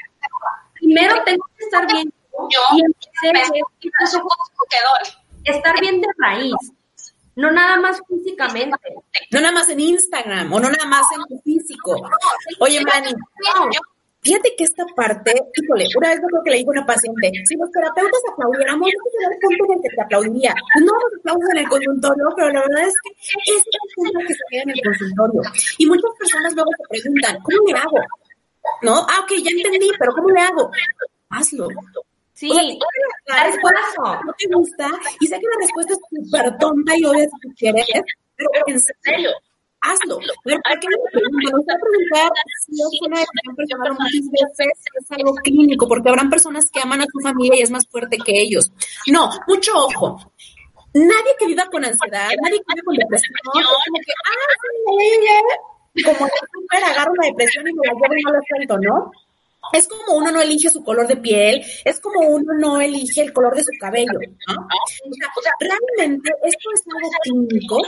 primero tengo que estar bien yo y empecé a estar bien de raíz. No nada más físicamente. No nada más en Instagram o no nada más en tu físico. Oye, Manny, Fíjate que esta parte, híjole, una vez creo que le dijo una paciente, si los terapeutas aplaudiéramos, no sería el punto en el que te aplaudiría. No nos aplausos en el consultorio, pero la verdad es que es el punto que se queda en el consultorio. Y muchas personas luego se preguntan, ¿cómo le hago? ¿No? Ah, ok, ya entendí, pero ¿cómo le hago? Hazlo. Sí, la respuesta no te gusta, y sé que la respuesta es súper tonta y obvia si quieres, pero en serio, hazlo. ¿Para qué me preguntan? a preguntar si es una decisión personal muchas veces es algo clínico, porque habrán personas que aman a su familia y es más fuerte que ellos. No, mucho ojo. Nadie que viva con ansiedad, nadie que viva con depresión, es como que, ah, sí, como super agarro la depresión y me la llevo y no la suelto, ¿no? Es como uno no elige su color de piel, es como uno no elige el color de su cabello, ¿no? O sea, realmente esto es algo clínico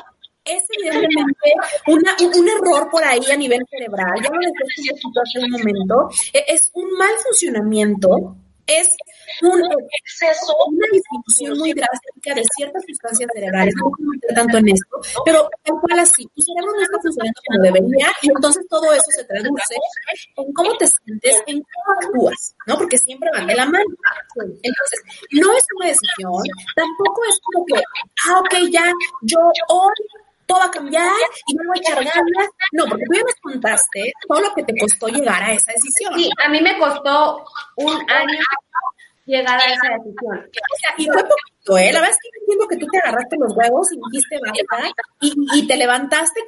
es evidentemente una, un, error por ahí a nivel cerebral, ya lo decía hace un momento, e, es un mal funcionamiento, es un exceso, una disminución muy drástica de ciertas sustancias cerebrales, no meter tanto en esto, pero tal cual así, tu cerebro no está funcionando como debería y entonces todo eso se traduce en cómo te sientes, en cómo actúas, ¿no? Porque siempre van de la mano. Entonces, no es una decisión, tampoco es como que, ah, ok, ya, yo hoy todo va a cambiar y no voy a echar ganas. No, porque tú ya me contaste todo lo que te costó llegar a esa decisión. Sí, a mí me costó un año llegar a esa decisión. O sea, y fue poquito, ¿eh? La verdad es que entiendo que tú te agarraste los huevos y dijiste basta y, y te levantaste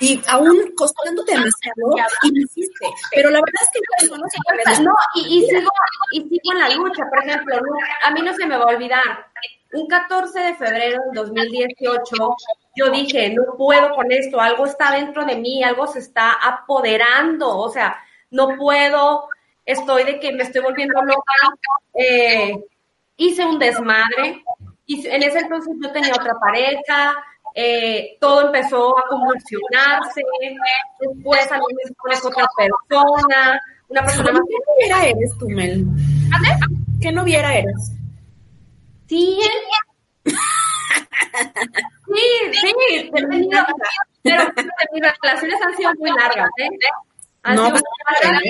y aún costándote demasiado y lo hiciste. Pero la verdad es que no, se no y, y, sigo, y sigo en la lucha. Por ejemplo, a mí no se me va a olvidar. Un 14 de febrero del 2018 yo dije, no puedo con esto, algo está dentro de mí, algo se está apoderando, o sea, no puedo, estoy de que me estoy volviendo loca, eh, hice un desmadre, y en ese entonces yo tenía otra pareja, eh, todo empezó a convulsionarse, después a mí me otra persona, una persona más... ¿Qué noviera eres tú, Mel? ¿Qué noviera eres? Sí, Sí, sí, he tenido, pero mis relaciones han sido muy largas, ¿eh? Han no, sido muy largas.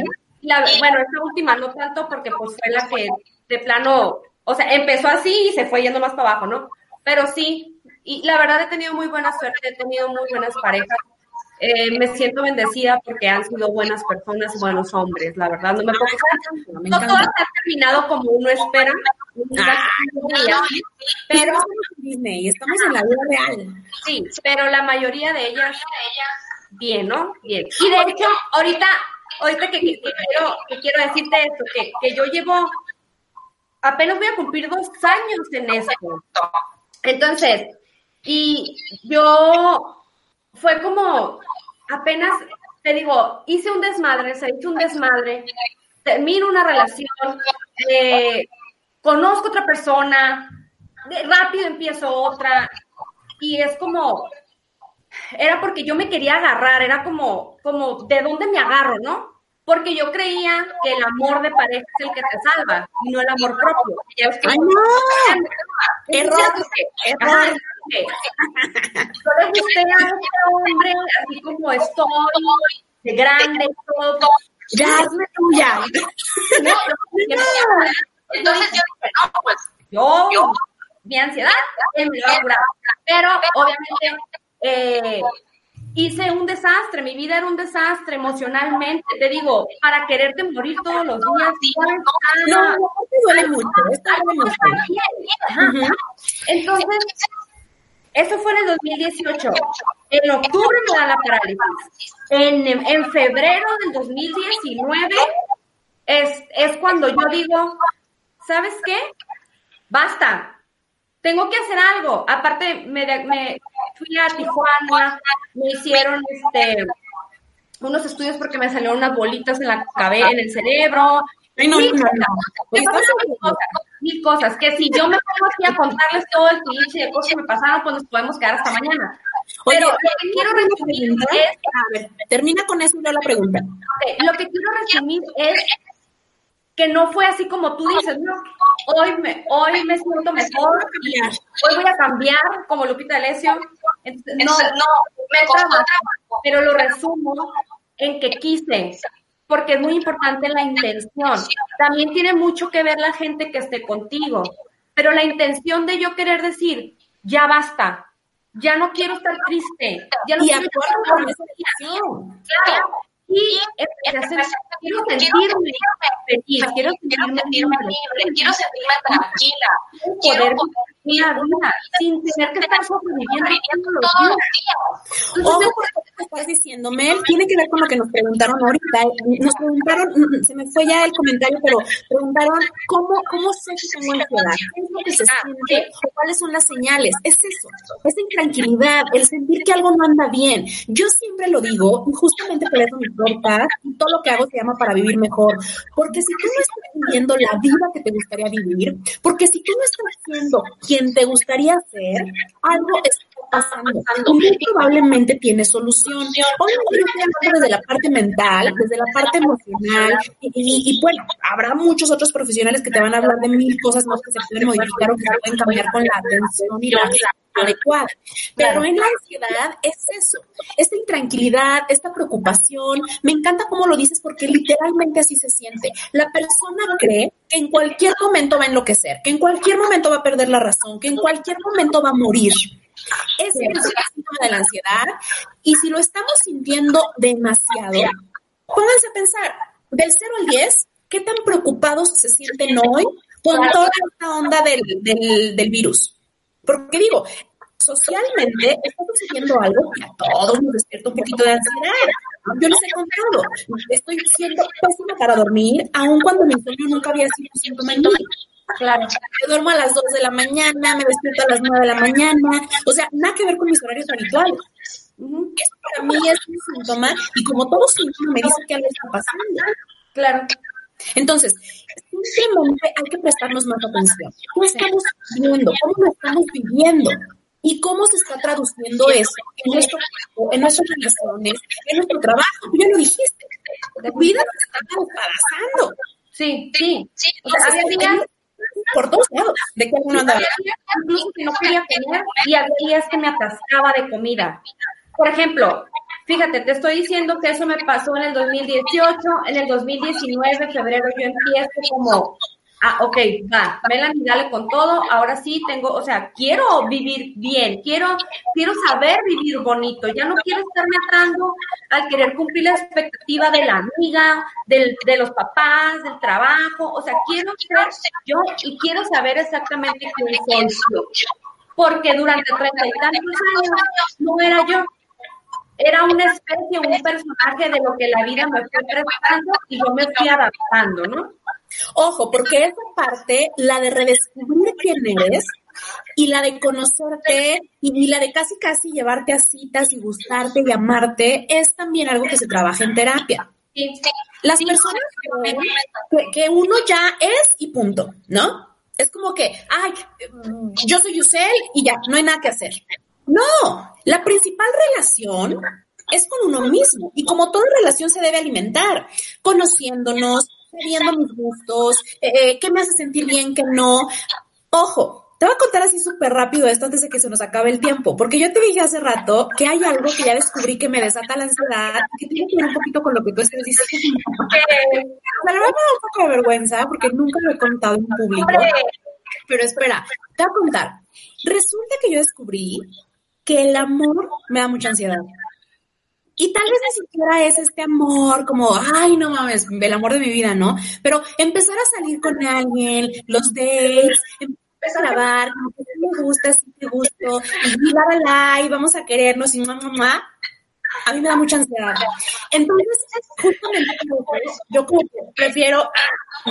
La, bueno, esta última no tanto porque pues fue la que de plano, o sea, empezó así y se fue yendo más para abajo, ¿no? Pero sí, y la verdad he tenido muy buena suerte, he tenido muy buenas parejas. Eh, me siento bendecida porque han sido buenas personas, buenos hombres, la verdad. No me puedo No todas han terminado como uno espera, Ah, pero estamos en Disney, estamos en la vida real. Sí, pero la mayoría de ellas, bien, ¿no? Bien. Y de hecho, ahorita, ahorita que, quiero, que quiero decirte esto, que, que yo llevo, apenas voy a cumplir dos años en esto. Entonces, y yo fue como apenas, te digo, hice un desmadre, se hizo un desmadre, termino una relación, eh, conozco otra persona, rápido empiezo otra, y es como, era porque yo me quería agarrar, era como, como, ¿de dónde me agarro, no? Porque yo creía que el amor de pareja es el que te salva, y no el amor propio. ¡Ay, no! ¡Error! ¡Error! Yo le gusté a este hombre, así como estoy, de grande, todo. Ya, hazme tuya. Entonces yo dije, no, pues yo, mi ansiedad. Pero obviamente hice un desastre, mi vida era un desastre emocionalmente. Te digo, para quererte morir todos los días. No, no, duele mucho. Entonces, eso fue en el 2018. En octubre me da la parálisis. En, en febrero del 2019 es, es cuando yo digo, ¿sabes qué? Basta. Tengo que hacer algo. Aparte, me, me fui a Tijuana, me hicieron este unos estudios porque me salieron unas bolitas en la cabeza, en el cerebro, mil, cosas, mil, cosas, que si yo me pongo aquí a contarles todo el cliché de cosas que me pasaron, pues nos podemos quedar hasta mañana. Pero lo que quiero resumir es... A ver, termina con eso y la pregunta. lo que quiero resumir es que no fue así como tú dices, no, hoy me, hoy me siento mejor, hoy voy a cambiar como Lupita Alessio. no, no, me costó pero lo resumo en que quise, porque es muy importante la intención. También tiene mucho que ver la gente que esté contigo, pero la intención de yo querer decir, ya basta, ya no quiero estar triste, ya no quiero estar con esa Claro, y quiero sentirme feliz, quiero sentirme libre, quiero sentirme tranquila, poder vivir la vida sin tener que estar sobreviviendo todos los días. Que estás diciendo, Mel, tiene que ver con lo que nos preguntaron ahorita. Nos preguntaron, mm, se me fue ya el comentario, pero preguntaron cómo, cómo sé si tengo ansiedad, qué es lo que se ah, siente, cuáles son las señales. Es eso, esa intranquilidad, el sentir que algo no anda bien. Yo siempre lo digo, justamente por eso mi y todo lo que hago se llama para vivir mejor. Porque si tú no estás viviendo la vida que te gustaría vivir, porque si tú no estás siendo quien te gustaría ser, algo está pasando. muy probablemente tiene solución. Hablando desde la parte mental, desde la parte emocional, y, bueno, habrá muchos otros profesionales que te van a hablar de mil cosas más que se pueden modificar o que se pueden cambiar con la atención y la adecuada. Pero en la ansiedad es eso, esta intranquilidad, esta preocupación. Me encanta cómo lo dices porque literalmente así se siente. La persona cree que en cualquier momento va a enloquecer, que en cualquier momento va a perder la razón, que en cualquier momento va a morir. Es el síntoma de la ansiedad. Y si lo estamos sintiendo demasiado, pónganse a pensar, del 0 al 10, ¿qué tan preocupados se sienten hoy con toda esta onda del, del, del virus? Porque digo, socialmente está sucediendo algo que a todos nos despierta un poquito de ansiedad. Yo les he contado, estoy siendo pésima para dormir, aun cuando mi sueño nunca había sido un síntoma en mí. Claro, yo duermo a las 2 de la mañana, me despierto a las 9 de la mañana, o sea, nada que ver con mis horarios habituales. Eso para mí es un síntoma y como todo síntoma me dice que algo está pasando. Claro. Entonces, simplemente hay que prestarnos más atención. ¿Qué estamos viendo? ¿Cómo lo estamos viviendo? ¿Y cómo se está traduciendo eso en nuestro en nuestras relaciones, en nuestro trabajo? Tú ya lo dijiste. La vida se está pasando. Sí, sí. sí. O sea, había días por todos lados de que uno andaba. Que no quería comer y había días que me atascaba de comida. Por ejemplo, Fíjate, te estoy diciendo que eso me pasó en el 2018, en el 2019, febrero, yo empiezo como, ah, ok, va, Melanie, dale con todo, ahora sí tengo, o sea, quiero vivir bien, quiero, quiero saber vivir bonito, ya no quiero estarme atando al querer cumplir la expectativa de la amiga, del, de los papás, del trabajo, o sea, quiero ser yo y quiero saber exactamente quién soy yo, porque durante treinta y tantos años no era yo. Era una especie, un personaje de lo que la vida me fue prestando y yo me fui adaptando, ¿no? Ojo, porque esa parte, la de redescubrir quién eres y la de conocerte y la de casi casi llevarte a citas y gustarte y amarte, es también algo que se trabaja en terapia. Las personas que uno ya es y punto, ¿no? Es como que, ay, yo soy Yusel y ya, no hay nada que hacer. No, la principal relación es con uno mismo y como toda relación se debe alimentar, conociéndonos, viendo mis gustos, eh, eh, qué me hace sentir bien, qué no. Ojo, te voy a contar así súper rápido esto antes de que se nos acabe el tiempo, porque yo te dije hace rato que hay algo que ya descubrí que me desata la ansiedad, que tiene que ver un poquito con lo que tú estás diciendo. Me va a dar un poco de vergüenza porque nunca lo he contado en público. Pero espera, te voy a contar. Resulta que yo descubrí que el amor me da mucha ansiedad. Y tal vez ni siquiera es este amor como, ay, no mames, el amor de mi vida, ¿no? Pero empezar a salir con alguien, los dates, empezar a grabar, como me gusta, si te gusto, y la, la, y vamos a querernos, y mamá, mamá, a mí me da mucha ansiedad. Entonces, justamente yo como que prefiero,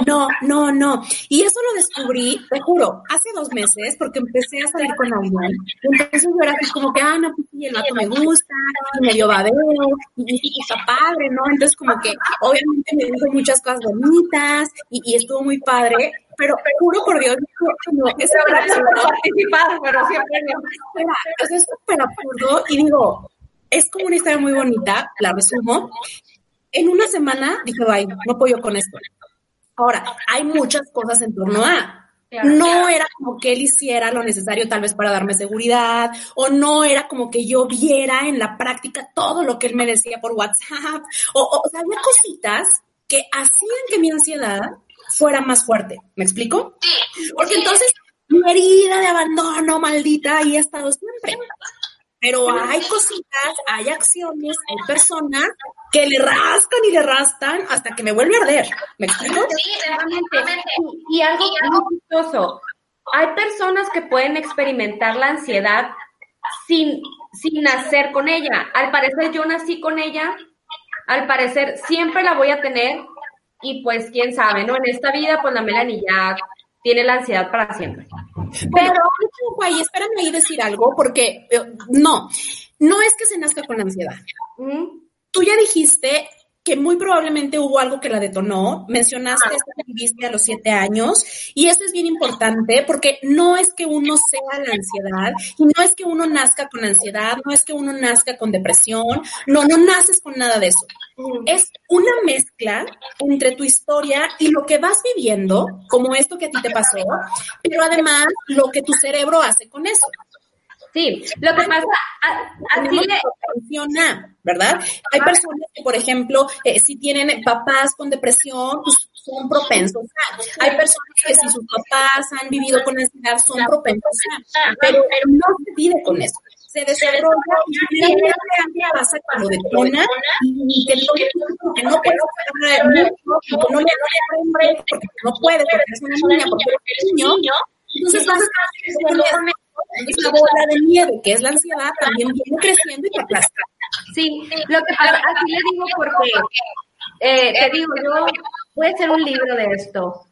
no, no, no. Y eso lo descubrí, te juro, hace dos meses, porque empecé a salir con alguien. Entonces yo era así como que, ah, no, pues sí, el vato me gusta, y medio babeo, y, y, está padre, ¿no? Entonces como que, obviamente me dijo muchas cosas bonitas, y, y estuvo muy padre, pero juro por Dios, no, es absurdo. pero siempre no. Es súper absurdo, y digo, es como una historia muy bonita, la resumo. En una semana dije, ay, no puedo con esto. Ahora, hay muchas cosas en torno a. No era como que él hiciera lo necesario tal vez para darme seguridad, o no era como que yo viera en la práctica todo lo que él me decía por WhatsApp, o, o, o sea, había cositas que hacían que mi ansiedad fuera más fuerte. ¿Me explico? Porque entonces mi herida de abandono maldita ahí ha estado siempre. Pero hay cositas, hay acciones, hay personas que le rascan y le rastan hasta que me vuelve a arder. ¿Me explico? Sí, realmente. Y, algo muy chistoso. Hay personas que pueden experimentar la ansiedad sin, sin nacer con ella. Al parecer yo nací con ella. Al parecer siempre la voy a tener. Y pues quién sabe, ¿no? En esta vida, pues la Melanie ya tiene la ansiedad para siempre. Pero, espérame ahí decir algo, porque eh, no, no es que se nazca con ansiedad. Tú ya dijiste que muy probablemente hubo algo que la detonó. Mencionaste que viviste a los siete años y eso es bien importante porque no es que uno sea la ansiedad y no es que uno nazca con ansiedad, no es que uno nazca con depresión, no, no naces con nada de eso. Es una mezcla entre tu historia y lo que vas viviendo, como esto que a ti te pasó, pero además lo que tu cerebro hace con eso. Sí, lo que pasa, así le funciona, ¿verdad? Hay personas que, por ejemplo, eh, si tienen papás con depresión, pues son propensos Hay personas que si sus papás han vivido con ansiedad son propensos pero, no se vive con eso. Se desarrolla y pasa cuando detona y que no, que no puede mucho, no le porque no puede, porque es una niña, porque es un niño, entonces vas a esa bola de nieve, que es la ansiedad, también viene creciendo y te aplasta. Sí, lo que pasa, así le digo porque, eh, te digo, yo voy a hacer un libro de esto,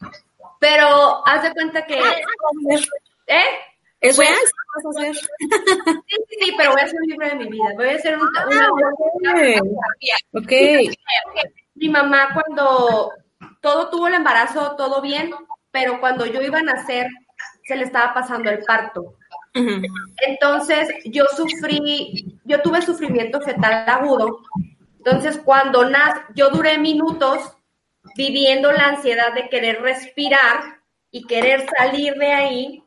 pero haz de cuenta que... ¿Eh? ¿Es real? vas a hacer? Sí, sí, pero voy a hacer un libro de mi vida. Voy a hacer un, una... Ah, okay. Mi mamá cuando todo tuvo el embarazo, todo bien, pero cuando yo iba a nacer, se le estaba pasando el parto. Entonces, yo sufrí, yo tuve sufrimiento fetal agudo. Entonces, cuando nace, yo duré minutos viviendo la ansiedad de querer respirar y querer salir de ahí.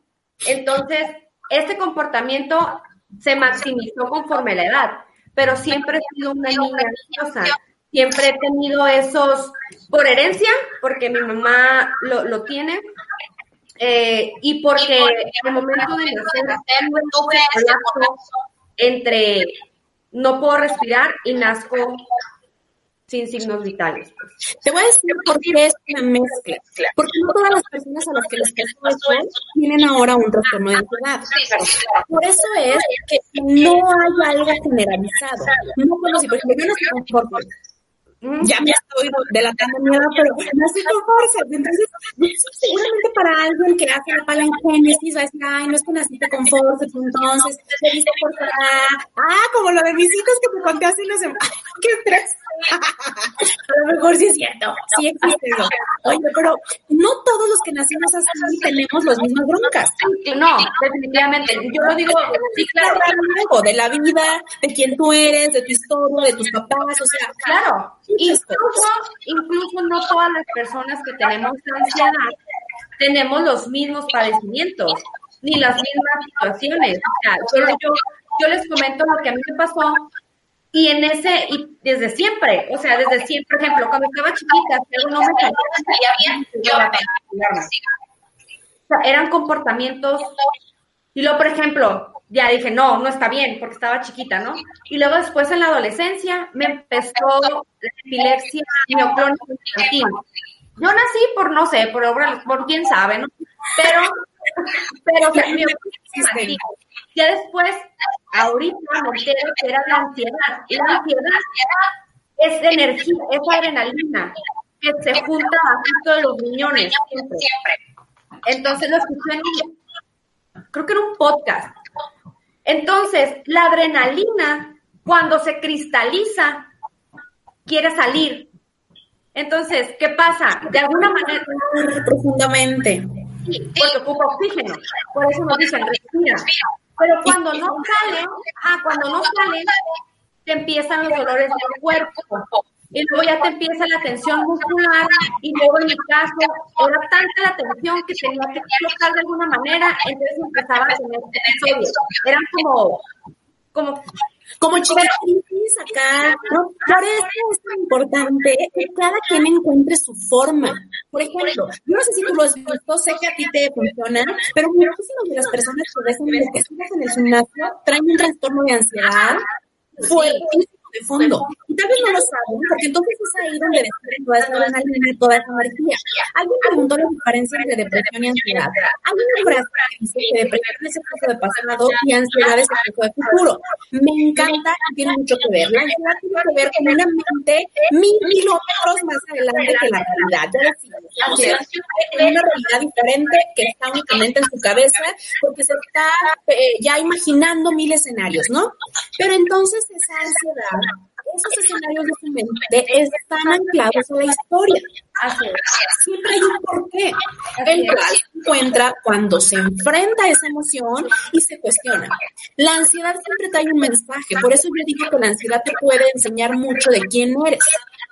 Entonces, este comportamiento se maximizó conforme la edad, pero siempre he sido una niña ansiosa. Siempre he tenido esos, por herencia, porque mi mamá lo, lo tiene, eh, y porque en el momento de nacer entre no puedo respirar y nazco sin signos vitales. Te voy a decir por qué es una mezcla. Porque no todas las personas a las que les pasó tienen ahora un trastorno de ansiedad. Por eso es que no hay algo generalizado. No como si, por ejemplo, yo no estoy conforme ya me estoy delatando miedo, pero no estoy con fuerza. Entonces, seguramente para alguien que hace la palangénesis va a decir, ay, no es que naciste con fuerza, entonces te viste por Ah, como lo de mis hijos que me conté hace una semana. [laughs] ¡Qué estrés! A lo mejor sí es cierto, sí existe eso. Oye, pero no todos los que nacimos así tenemos las mismas broncas. No, definitivamente. Yo lo digo, sí, claro. Algo de la vida, de quién tú eres, de tu historia, de tus papás, o sea. Claro. Incluso, incluso no todas las personas que tenemos ansiedad tenemos los mismos padecimientos, ni las mismas situaciones. O sea, yo, yo les comento lo que a mí me pasó y en ese, y desde siempre, o sea, desde siempre, por ejemplo, cuando estaba chiquita, si algo no me salía bien, yo o sea, eran comportamientos, y luego, por ejemplo, ya dije, no, no está bien, porque estaba chiquita, ¿no? Y luego después en la adolescencia me empezó la epilepsia neoclónica infantil. Yo nací por, no sé, por, por quién sabe, ¿no? Pero, pero, o sea, ya después ahorita me entero que era la ansiedad. La ansiedad es energía, es adrenalina que se junta a de los riñones siempre. Entonces lo escuché en, creo que era un podcast. Entonces, la adrenalina, cuando se cristaliza, quiere salir. Entonces, ¿qué pasa? De alguna manera. Profundamente. Sí, porque ocupa oxígeno. Por eso nos dicen respira. Pero cuando no sale, ah, cuando no sale, te empiezan los dolores del cuerpo. y luego ya te empieza la tensión muscular y luego en mi caso era tanta la tensión que tenía que explotar de alguna manera, entonces empezaba a tener episodios. Eran como, como como chiquitis acá, ¿no? Por eso es tan importante que cada quien encuentre su forma. Por ejemplo, yo no sé si tú lo has visto, sé que a ti te funciona, pero muchísimas de las personas que ves en el gimnasio traen un trastorno de ansiedad fuertísimo de fondo. Y tal vez no lo saben, porque entonces es ahí donde esa adrenalina toda esa energía. Alguien preguntó la diferencia entre depresión y ansiedad. Hay una frase que dice que depresión es el caso de pasado y ansiedad es el caso de futuro. Me encanta y tiene mucho que ver. La ansiedad tiene que ver con una mente mil kilómetros más adelante que la realidad. Ya decimos, tiene una realidad diferente que está únicamente en su cabeza porque se está eh, ya imaginando mil escenarios, ¿no? Pero entonces esa ansiedad esos escenarios de su mente están anclados en la historia. Siempre hay un porqué. El cual se encuentra cuando se enfrenta a esa emoción y se cuestiona. La ansiedad siempre trae un mensaje. Por eso yo digo que la ansiedad te puede enseñar mucho de quién eres.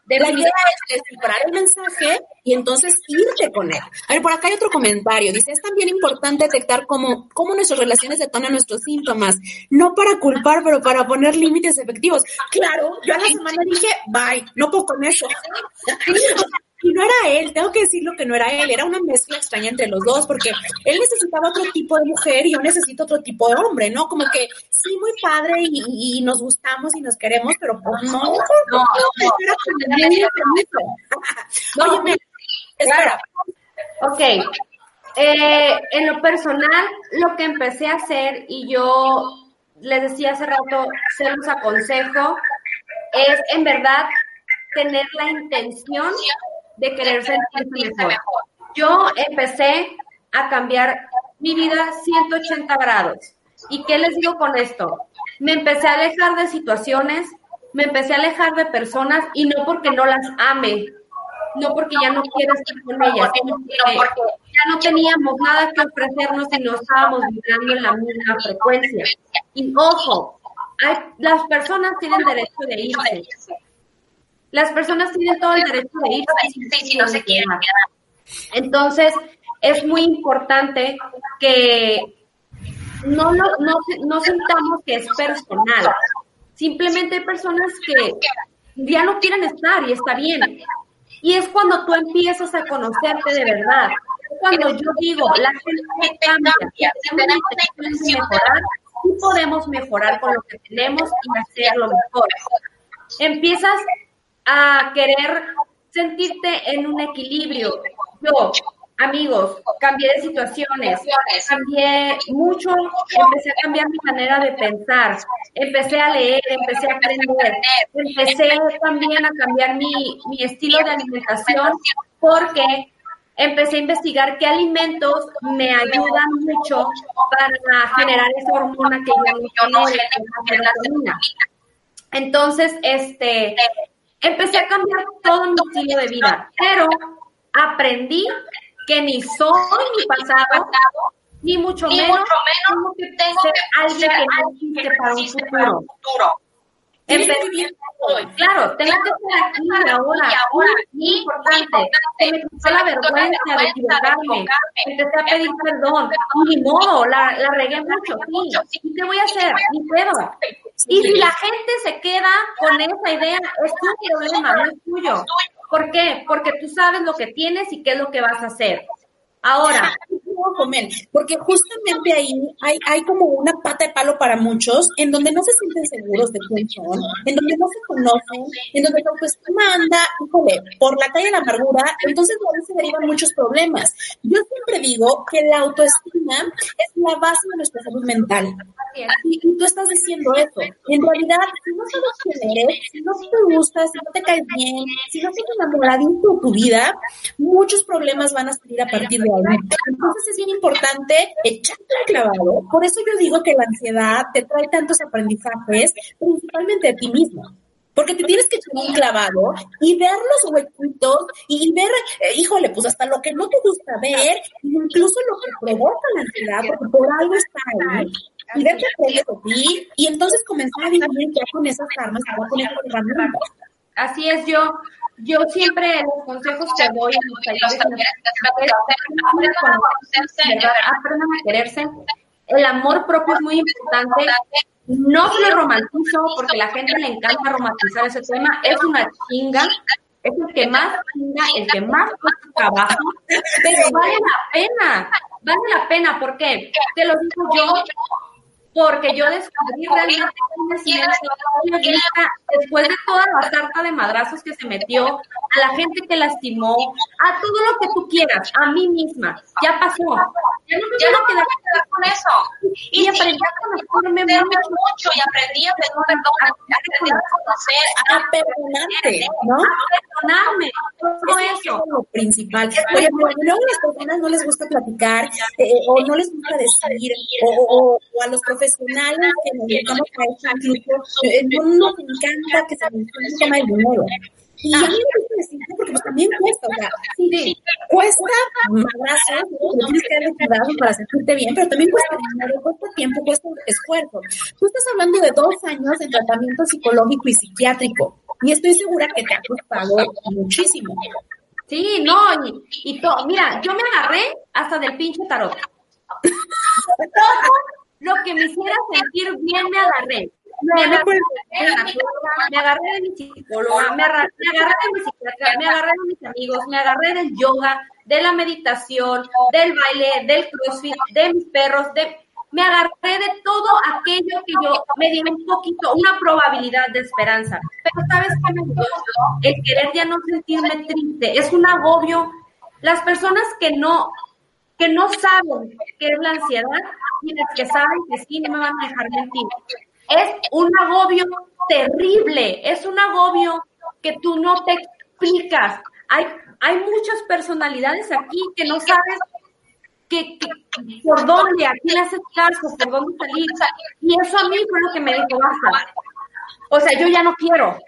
De la idea es descifrar el mensaje y entonces irte con él. A ver, por acá hay otro comentario. Dice, es también importante detectar cómo, cómo nuestras relaciones detonan nuestros síntomas. No para culpar, pero para poner límites efectivos. Claro, yo a la semana dije, bye, no puedo con eso. Y no era él, tengo que decirlo que no era él, era una mezcla extraña entre los dos, porque él necesitaba otro tipo de mujer y yo necesito otro tipo de hombre, ¿no? Como que sí, muy padre y, nos gustamos y nos queremos, pero pues no, no, no, no, Oye, espera. Ok, eh, en lo personal, lo que empecé a hacer, y yo les decía hace rato, se los aconsejo, es en verdad tener la intención de querer sentirse mejor. Yo empecé a cambiar mi vida 180 grados. ¿Y qué les digo con esto? Me empecé a alejar de situaciones, me empecé a alejar de personas y no porque no las ame, no porque ya no quiero estar con ellas, sino porque ya no teníamos nada que ofrecernos y no estábamos vibrando en la misma frecuencia. Y ojo, hay, las personas tienen derecho de irse, las personas tienen todo el derecho de irse si, no se quieren Entonces, es muy importante que no, no, no, sentamos que es personal. Simplemente hay personas que ya no quieren estar y está bien. Y es cuando tú empiezas a conocerte de verdad. Cuando yo digo, la gente cambia, y tenemos la intención de mejorar, sí podemos mejorar con lo que tenemos y hacerlo mejor. Empiezas a querer sentirte en un equilibrio. Yo, amigos, cambié de situaciones, cambié mucho, empecé a cambiar mi manera de pensar, empecé a leer, empecé a aprender, empecé también a cambiar mi, mi estilo de alimentación porque empecé a investigar qué alimentos me ayudan mucho para generar esa hormona que yo no tengo, Entonces, este, empecé a cambiar todo mi estilo de vida, pero aprendí que ni soy mi pasado, ni mucho menos, tengo que ser alguien que no para un futuro. Empecé, claro, tengo que ser aquí y ahora, muy importante. Se me quitó la vergüenza de equivocarme, empecé a pedir perdón, ni modo, la, la regué mucho, sí, ¿y qué voy a hacer? Ni puedo. Y si la gente se queda con esa idea, es tu problema, no es tuyo. ¿Por qué? Porque tú sabes lo que tienes y qué es lo que vas a hacer. Ahora, comer, porque justamente ahí hay, hay como una pata de palo para muchos, en donde no se sienten seguros de quién son, en donde no se conocen, en donde la autoestima anda, híjole, por la calle de la amargura, entonces ahí se derivan muchos problemas. Yo siempre digo que la autoestima es la base de nuestra salud mental. Y, tú estás diciendo eso. En realidad, si no sabes quién eres, si no te gusta, si no te caes bien, si no estás enamoradito de tu vida, muchos problemas van a salir a partir de ahí. Entonces es bien importante echarte un clavado. Por eso yo digo que la ansiedad te trae tantos aprendizajes, principalmente a ti mismo porque te tienes que echar un clavado y ver los huequitos y ver, eh, híjole, pues hasta lo que no te gusta ver, incluso lo que provoca la ansiedad, porque por algo está ahí, y ver qué de ti, y entonces comenzar a vivir ya con esas armas, con esas herramientas. Así es, yo, yo siempre los consejos que doy en los talleres, aprendan a quererse. El amor propio es muy importante. No se lo romantizo porque la gente le encanta romantizar ese tema. Es una chinga. Es el que más chinga, el que más trabajo. Pero vale la pena. Vale la pena. ¿Por qué? Te lo digo yo porque yo descubrí realmente después de toda la sarta de madrazos que se metió, a la gente que lastimó, a todo lo que tú quieras, a mí misma, ya pasó. Ya no me voy a quedar con eso. Y, y aprendí a conocerme mucho, y aprendí a pedir a conocer, a perdonarte, ¿no? A perdonarme, todo eso. Es lo principal. Oye, luego a las personas no les gusta platicar, eh, o no les gusta decir, o, o a los profesionales que nos dedicamos a esto, incluso eh, no nos encanta que se mencione el tema del dinero. Y a mí me gusta decir, porque pues también cuesta, o sea, sí, cuesta madrazo, ¿no? tienes que darle cuidado para sentirte bien, pero también cuesta dinero, cuesta tiempo, cuesta esfuerzo. Tú estás hablando de dos años de tratamiento psicológico y psiquiátrico, y estoy segura que te ha costado muchísimo. Sí, no, y, y todo, mira, yo me agarré hasta del pinche tarot. [laughs] lo que me hiciera sentir bien me agarré. Me, agarré, me agarré de mi psicóloga, me agarré, de mi psiquiatra, me agarré de mis amigos, me agarré del yoga, de la meditación, del baile, del crossfit, de mis perros, de, me agarré de todo aquello que yo me di un poquito, una probabilidad de esperanza. Pero ¿sabes qué me dio? El querer ya no sentirme triste, es un agobio. Las personas que no, que no saben qué es la ansiedad y las que saben que sí, no me van a dejar mentir. Es un agobio terrible, es un agobio que tú no te explicas. Hay, hay muchas personalidades aquí que no sabes que, por dónde, a quién haces caso, por dónde salir. Y eso a mí fue lo que me dijo, basta. O sea, yo ya no quiero,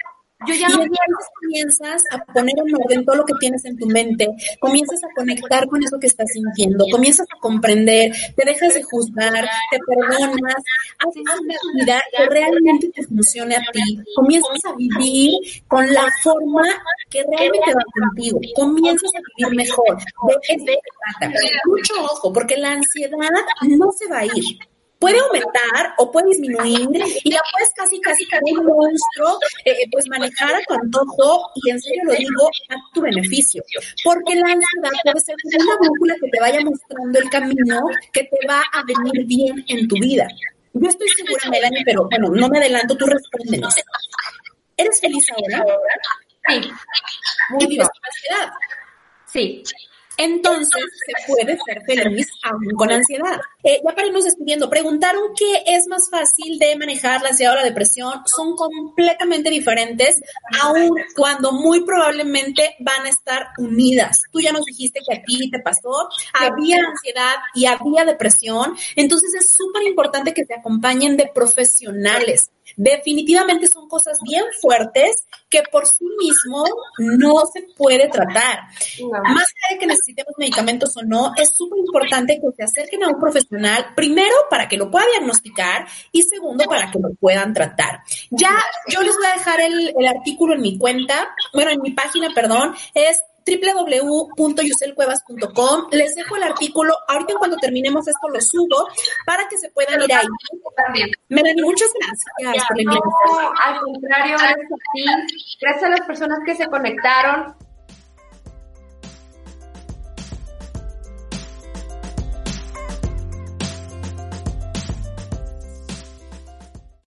yo ya y entonces [laughs] comienzas a poner en orden todo lo que tienes en tu mente, comienzas a conectar con eso que estás sintiendo, comienzas a comprender, te dejas de juzgar, te perdonas, haces una vida que realmente te funcione a ti, comienzas a vivir con la forma que realmente va contigo, comienzas a vivir mejor. De eso se trata. Mucho ojo, porque la ansiedad no se va a ir puede aumentar o puede disminuir y la puedes casi, casi como un monstruo, eh, eh, pues manejar a tu antojo y en serio lo digo, a tu beneficio. Porque la ansiedad puede ser una brújula que te vaya mostrando el camino que te va a venir bien en tu vida. Yo estoy segura, Melanie, pero bueno, no me adelanto, tú respóndenos. ¿Eres feliz ahora? Sí. Muy bien. ansiedad? Sí entonces se puede ser feliz aún con ansiedad. Eh, ya para irnos despidiendo, preguntaron qué es más fácil de manejar la ansiedad o la depresión. Son completamente diferentes, aun cuando muy probablemente van a estar unidas. Tú ya nos dijiste que a ti te pasó, había ansiedad y había depresión, entonces es súper importante que te acompañen de profesionales definitivamente son cosas bien fuertes que por sí mismo no se puede tratar. Más allá de que necesitemos medicamentos o no, es súper importante que se acerquen a un profesional, primero para que lo pueda diagnosticar y segundo para que lo puedan tratar. Ya yo les voy a dejar el, el artículo en mi cuenta, bueno, en mi página, perdón, es www.yuselcuevas.com. Les dejo el artículo. Ahorita cuando terminemos esto lo subo para que se puedan ir ahí. Melanie, muchas gracias la Al contrario, gracias a ti. Gracias a las personas que se conectaron.